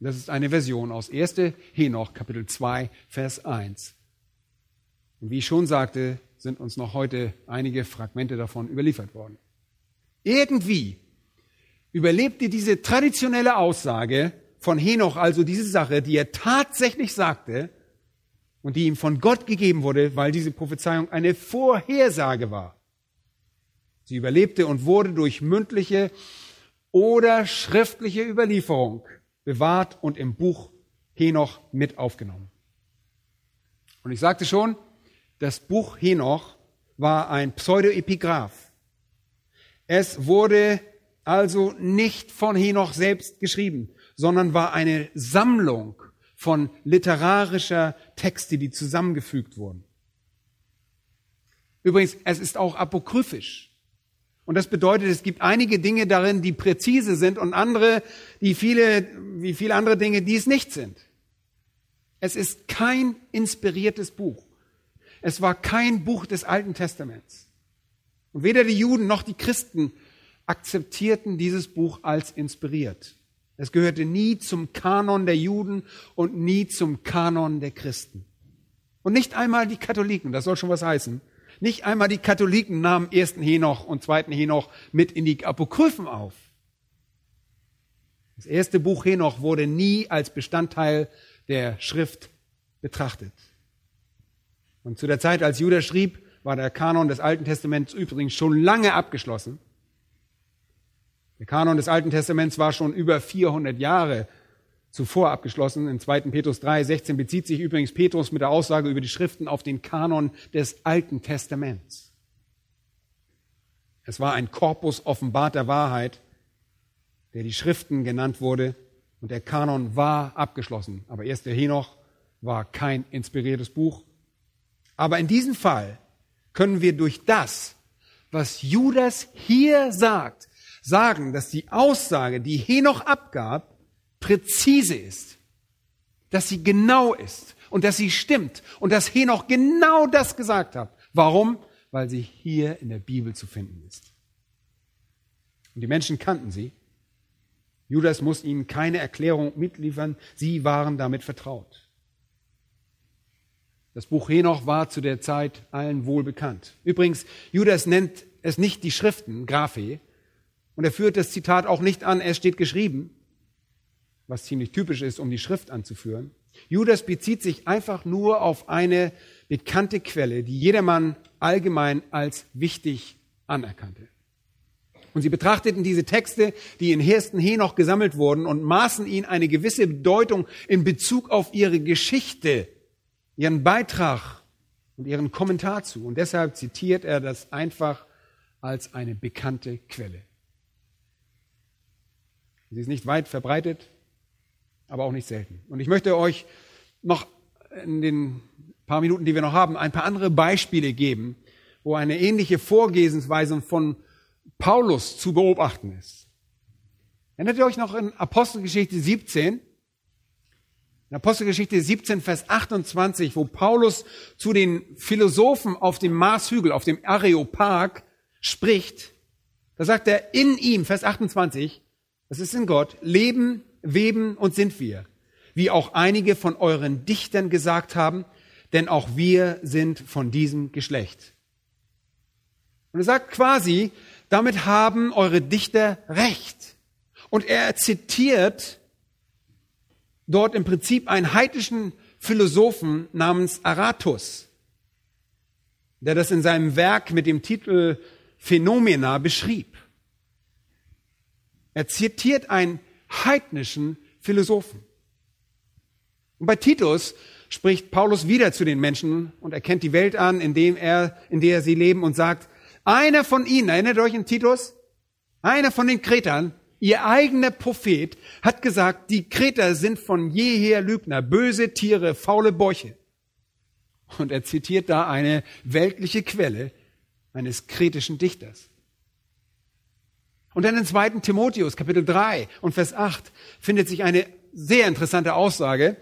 Das ist eine Version aus 1. Henoch, Kapitel 2, Vers 1. Und wie ich schon sagte, sind uns noch heute einige Fragmente davon überliefert worden. Irgendwie überlebt ihr diese traditionelle Aussage, von Henoch also diese Sache, die er tatsächlich sagte und die ihm von Gott gegeben wurde, weil diese Prophezeiung eine Vorhersage war. Sie überlebte und wurde durch mündliche oder schriftliche Überlieferung bewahrt und im Buch Henoch mit aufgenommen. Und ich sagte schon, das Buch Henoch war ein Pseudoepigraph. Es wurde also nicht von Henoch selbst geschrieben, sondern war eine Sammlung von literarischer Texte, die zusammengefügt wurden. Übrigens, es ist auch apokryphisch. Und das bedeutet, es gibt einige Dinge darin, die präzise sind und andere, die viele, wie viele andere Dinge, die es nicht sind. Es ist kein inspiriertes Buch. Es war kein Buch des Alten Testaments. Und weder die Juden noch die Christen akzeptierten dieses Buch als inspiriert. Es gehörte nie zum Kanon der Juden und nie zum Kanon der Christen. Und nicht einmal die Katholiken, das soll schon was heißen, nicht einmal die Katholiken nahmen ersten Henoch und zweiten Henoch mit in die Apokryphen auf. Das erste Buch Henoch wurde nie als Bestandteil der Schrift betrachtet. Und zu der Zeit, als Judah schrieb, war der Kanon des Alten Testaments übrigens schon lange abgeschlossen. Der Kanon des Alten Testaments war schon über 400 Jahre zuvor abgeschlossen. In 2. Petrus 3, 16 bezieht sich übrigens Petrus mit der Aussage über die Schriften auf den Kanon des Alten Testaments. Es war ein Korpus offenbarter Wahrheit, der die Schriften genannt wurde, und der Kanon war abgeschlossen. Aber erst der Henoch war kein inspiriertes Buch. Aber in diesem Fall können wir durch das, was Judas hier sagt, sagen, dass die Aussage, die Henoch abgab, präzise ist, dass sie genau ist und dass sie stimmt und dass Henoch genau das gesagt hat. Warum? Weil sie hier in der Bibel zu finden ist. Und die Menschen kannten sie. Judas muss ihnen keine Erklärung mitliefern. Sie waren damit vertraut. Das Buch Henoch war zu der Zeit allen wohl bekannt. Übrigens, Judas nennt es nicht die Schriften, Graphe, und er führt das Zitat auch nicht an, es steht geschrieben, was ziemlich typisch ist, um die Schrift anzuführen. Judas bezieht sich einfach nur auf eine bekannte Quelle, die jedermann allgemein als wichtig anerkannte. Und sie betrachteten diese Texte, die in Hersten Henoch gesammelt wurden, und maßen ihnen eine gewisse Bedeutung in Bezug auf ihre Geschichte, ihren Beitrag und ihren Kommentar zu. Und deshalb zitiert er das einfach als eine bekannte Quelle. Sie ist nicht weit verbreitet, aber auch nicht selten. Und ich möchte euch noch in den paar Minuten, die wir noch haben, ein paar andere Beispiele geben, wo eine ähnliche Vorgehensweise von Paulus zu beobachten ist. Erinnert ihr euch noch in Apostelgeschichte 17? In Apostelgeschichte 17, Vers 28, wo Paulus zu den Philosophen auf dem Marshügel, auf dem Areopag spricht, da sagt er in ihm, Vers 28, das ist in Gott, leben, weben und sind wir, wie auch einige von euren Dichtern gesagt haben, denn auch wir sind von diesem Geschlecht. Und er sagt quasi, damit haben eure Dichter recht. Und er zitiert dort im Prinzip einen heidnischen Philosophen namens Aratus, der das in seinem Werk mit dem Titel Phänomena beschrieb. Er zitiert einen heidnischen Philosophen. Und bei Titus spricht Paulus wieder zu den Menschen und erkennt die Welt an, in, dem er, in der sie leben und sagt, einer von ihnen, erinnert euch an Titus? Einer von den Kretern, ihr eigener Prophet, hat gesagt, die Kreter sind von jeher Lügner, böse Tiere, faule Bäuche. Und er zitiert da eine weltliche Quelle eines kretischen Dichters. Und dann in 2. Timotheus, Kapitel 3 und Vers 8, findet sich eine sehr interessante Aussage.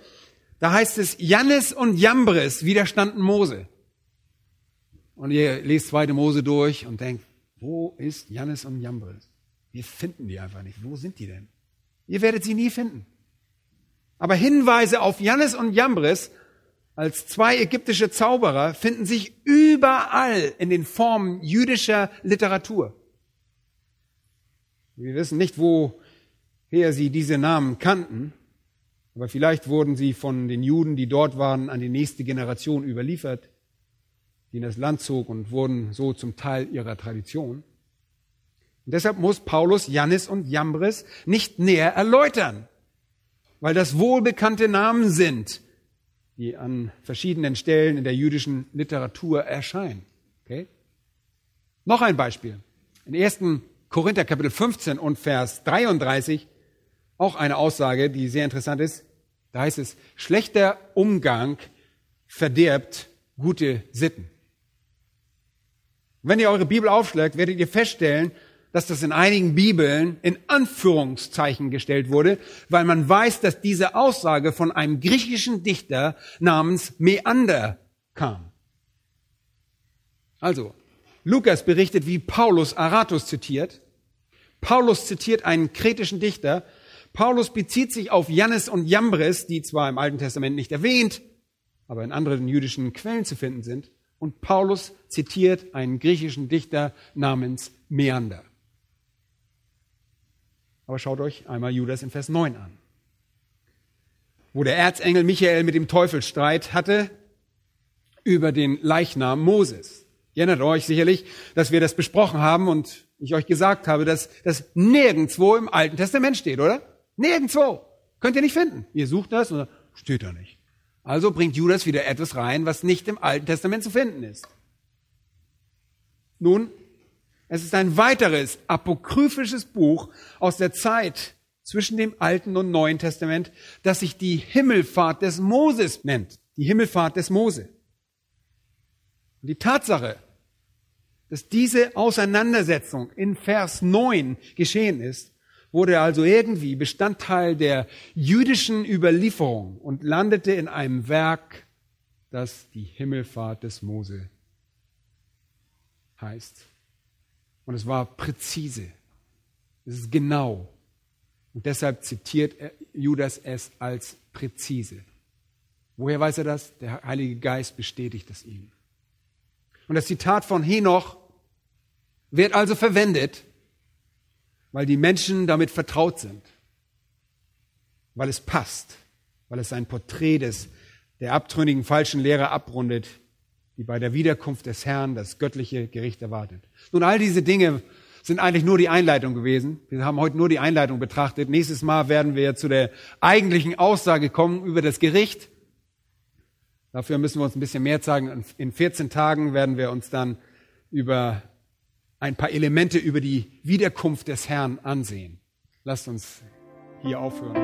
Da heißt es, Jannes und Jambres widerstanden Mose. Und ihr lest 2. Mose durch und denkt, wo ist Jannes und Jambres? Wir finden die einfach nicht. Wo sind die denn? Ihr werdet sie nie finden. Aber Hinweise auf Jannes und Jambres als zwei ägyptische Zauberer finden sich überall in den Formen jüdischer Literatur. Wir wissen nicht, woher sie diese Namen kannten, aber vielleicht wurden sie von den Juden, die dort waren, an die nächste Generation überliefert, die in das Land zog und wurden so zum Teil ihrer Tradition. Und deshalb muss Paulus Jannis und Jambres nicht näher erläutern, weil das wohlbekannte Namen sind, die an verschiedenen Stellen in der jüdischen Literatur erscheinen. Okay? Noch ein Beispiel. In 1. Korinther Kapitel 15 und Vers 33 auch eine Aussage, die sehr interessant ist. Da heißt es, schlechter Umgang verderbt gute Sitten. wenn ihr eure Bibel aufschlägt, werdet ihr feststellen, dass das in einigen Bibeln in Anführungszeichen gestellt wurde, weil man weiß, dass diese Aussage von einem griechischen Dichter namens Meander kam. Also, Lukas berichtet, wie Paulus Aratus zitiert. Paulus zitiert einen kretischen Dichter. Paulus bezieht sich auf Jannes und Jambres, die zwar im Alten Testament nicht erwähnt, aber in anderen jüdischen Quellen zu finden sind. Und Paulus zitiert einen griechischen Dichter namens Meander. Aber schaut euch einmal Judas in Vers 9 an. Wo der Erzengel Michael mit dem Teufel Streit hatte über den Leichnam Moses. Ihr erinnert euch sicherlich, dass wir das besprochen haben und ich euch gesagt habe, dass das nirgendwo im Alten Testament steht, oder? Nirgendwo. Könnt ihr nicht finden. Ihr sucht das und steht da nicht. Also bringt Judas wieder etwas rein, was nicht im Alten Testament zu finden ist. Nun, es ist ein weiteres apokryphisches Buch aus der Zeit zwischen dem Alten und Neuen Testament, das sich die Himmelfahrt des Moses nennt. Die Himmelfahrt des Mose. Und die Tatsache, dass diese Auseinandersetzung in Vers 9 geschehen ist, wurde also irgendwie Bestandteil der jüdischen Überlieferung und landete in einem Werk, das die Himmelfahrt des Mose heißt. Und es war präzise. Es ist genau. Und deshalb zitiert Judas es als präzise. Woher weiß er das? Der Heilige Geist bestätigt es ihm. Und das Zitat von Henoch wird also verwendet, weil die Menschen damit vertraut sind, weil es passt, weil es ein Porträt des, der abtrünnigen falschen Lehrer abrundet, die bei der Wiederkunft des Herrn das göttliche Gericht erwartet. Nun, all diese Dinge sind eigentlich nur die Einleitung gewesen. Wir haben heute nur die Einleitung betrachtet. Nächstes Mal werden wir zu der eigentlichen Aussage kommen über das Gericht. Dafür müssen wir uns ein bisschen mehr zeigen. In 14 Tagen werden wir uns dann über ein paar Elemente über die Wiederkunft des Herrn ansehen. Lasst uns hier aufhören.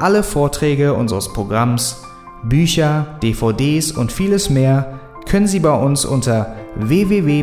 Alle Vorträge unseres Programms, Bücher, DVDs und vieles mehr können Sie bei uns unter www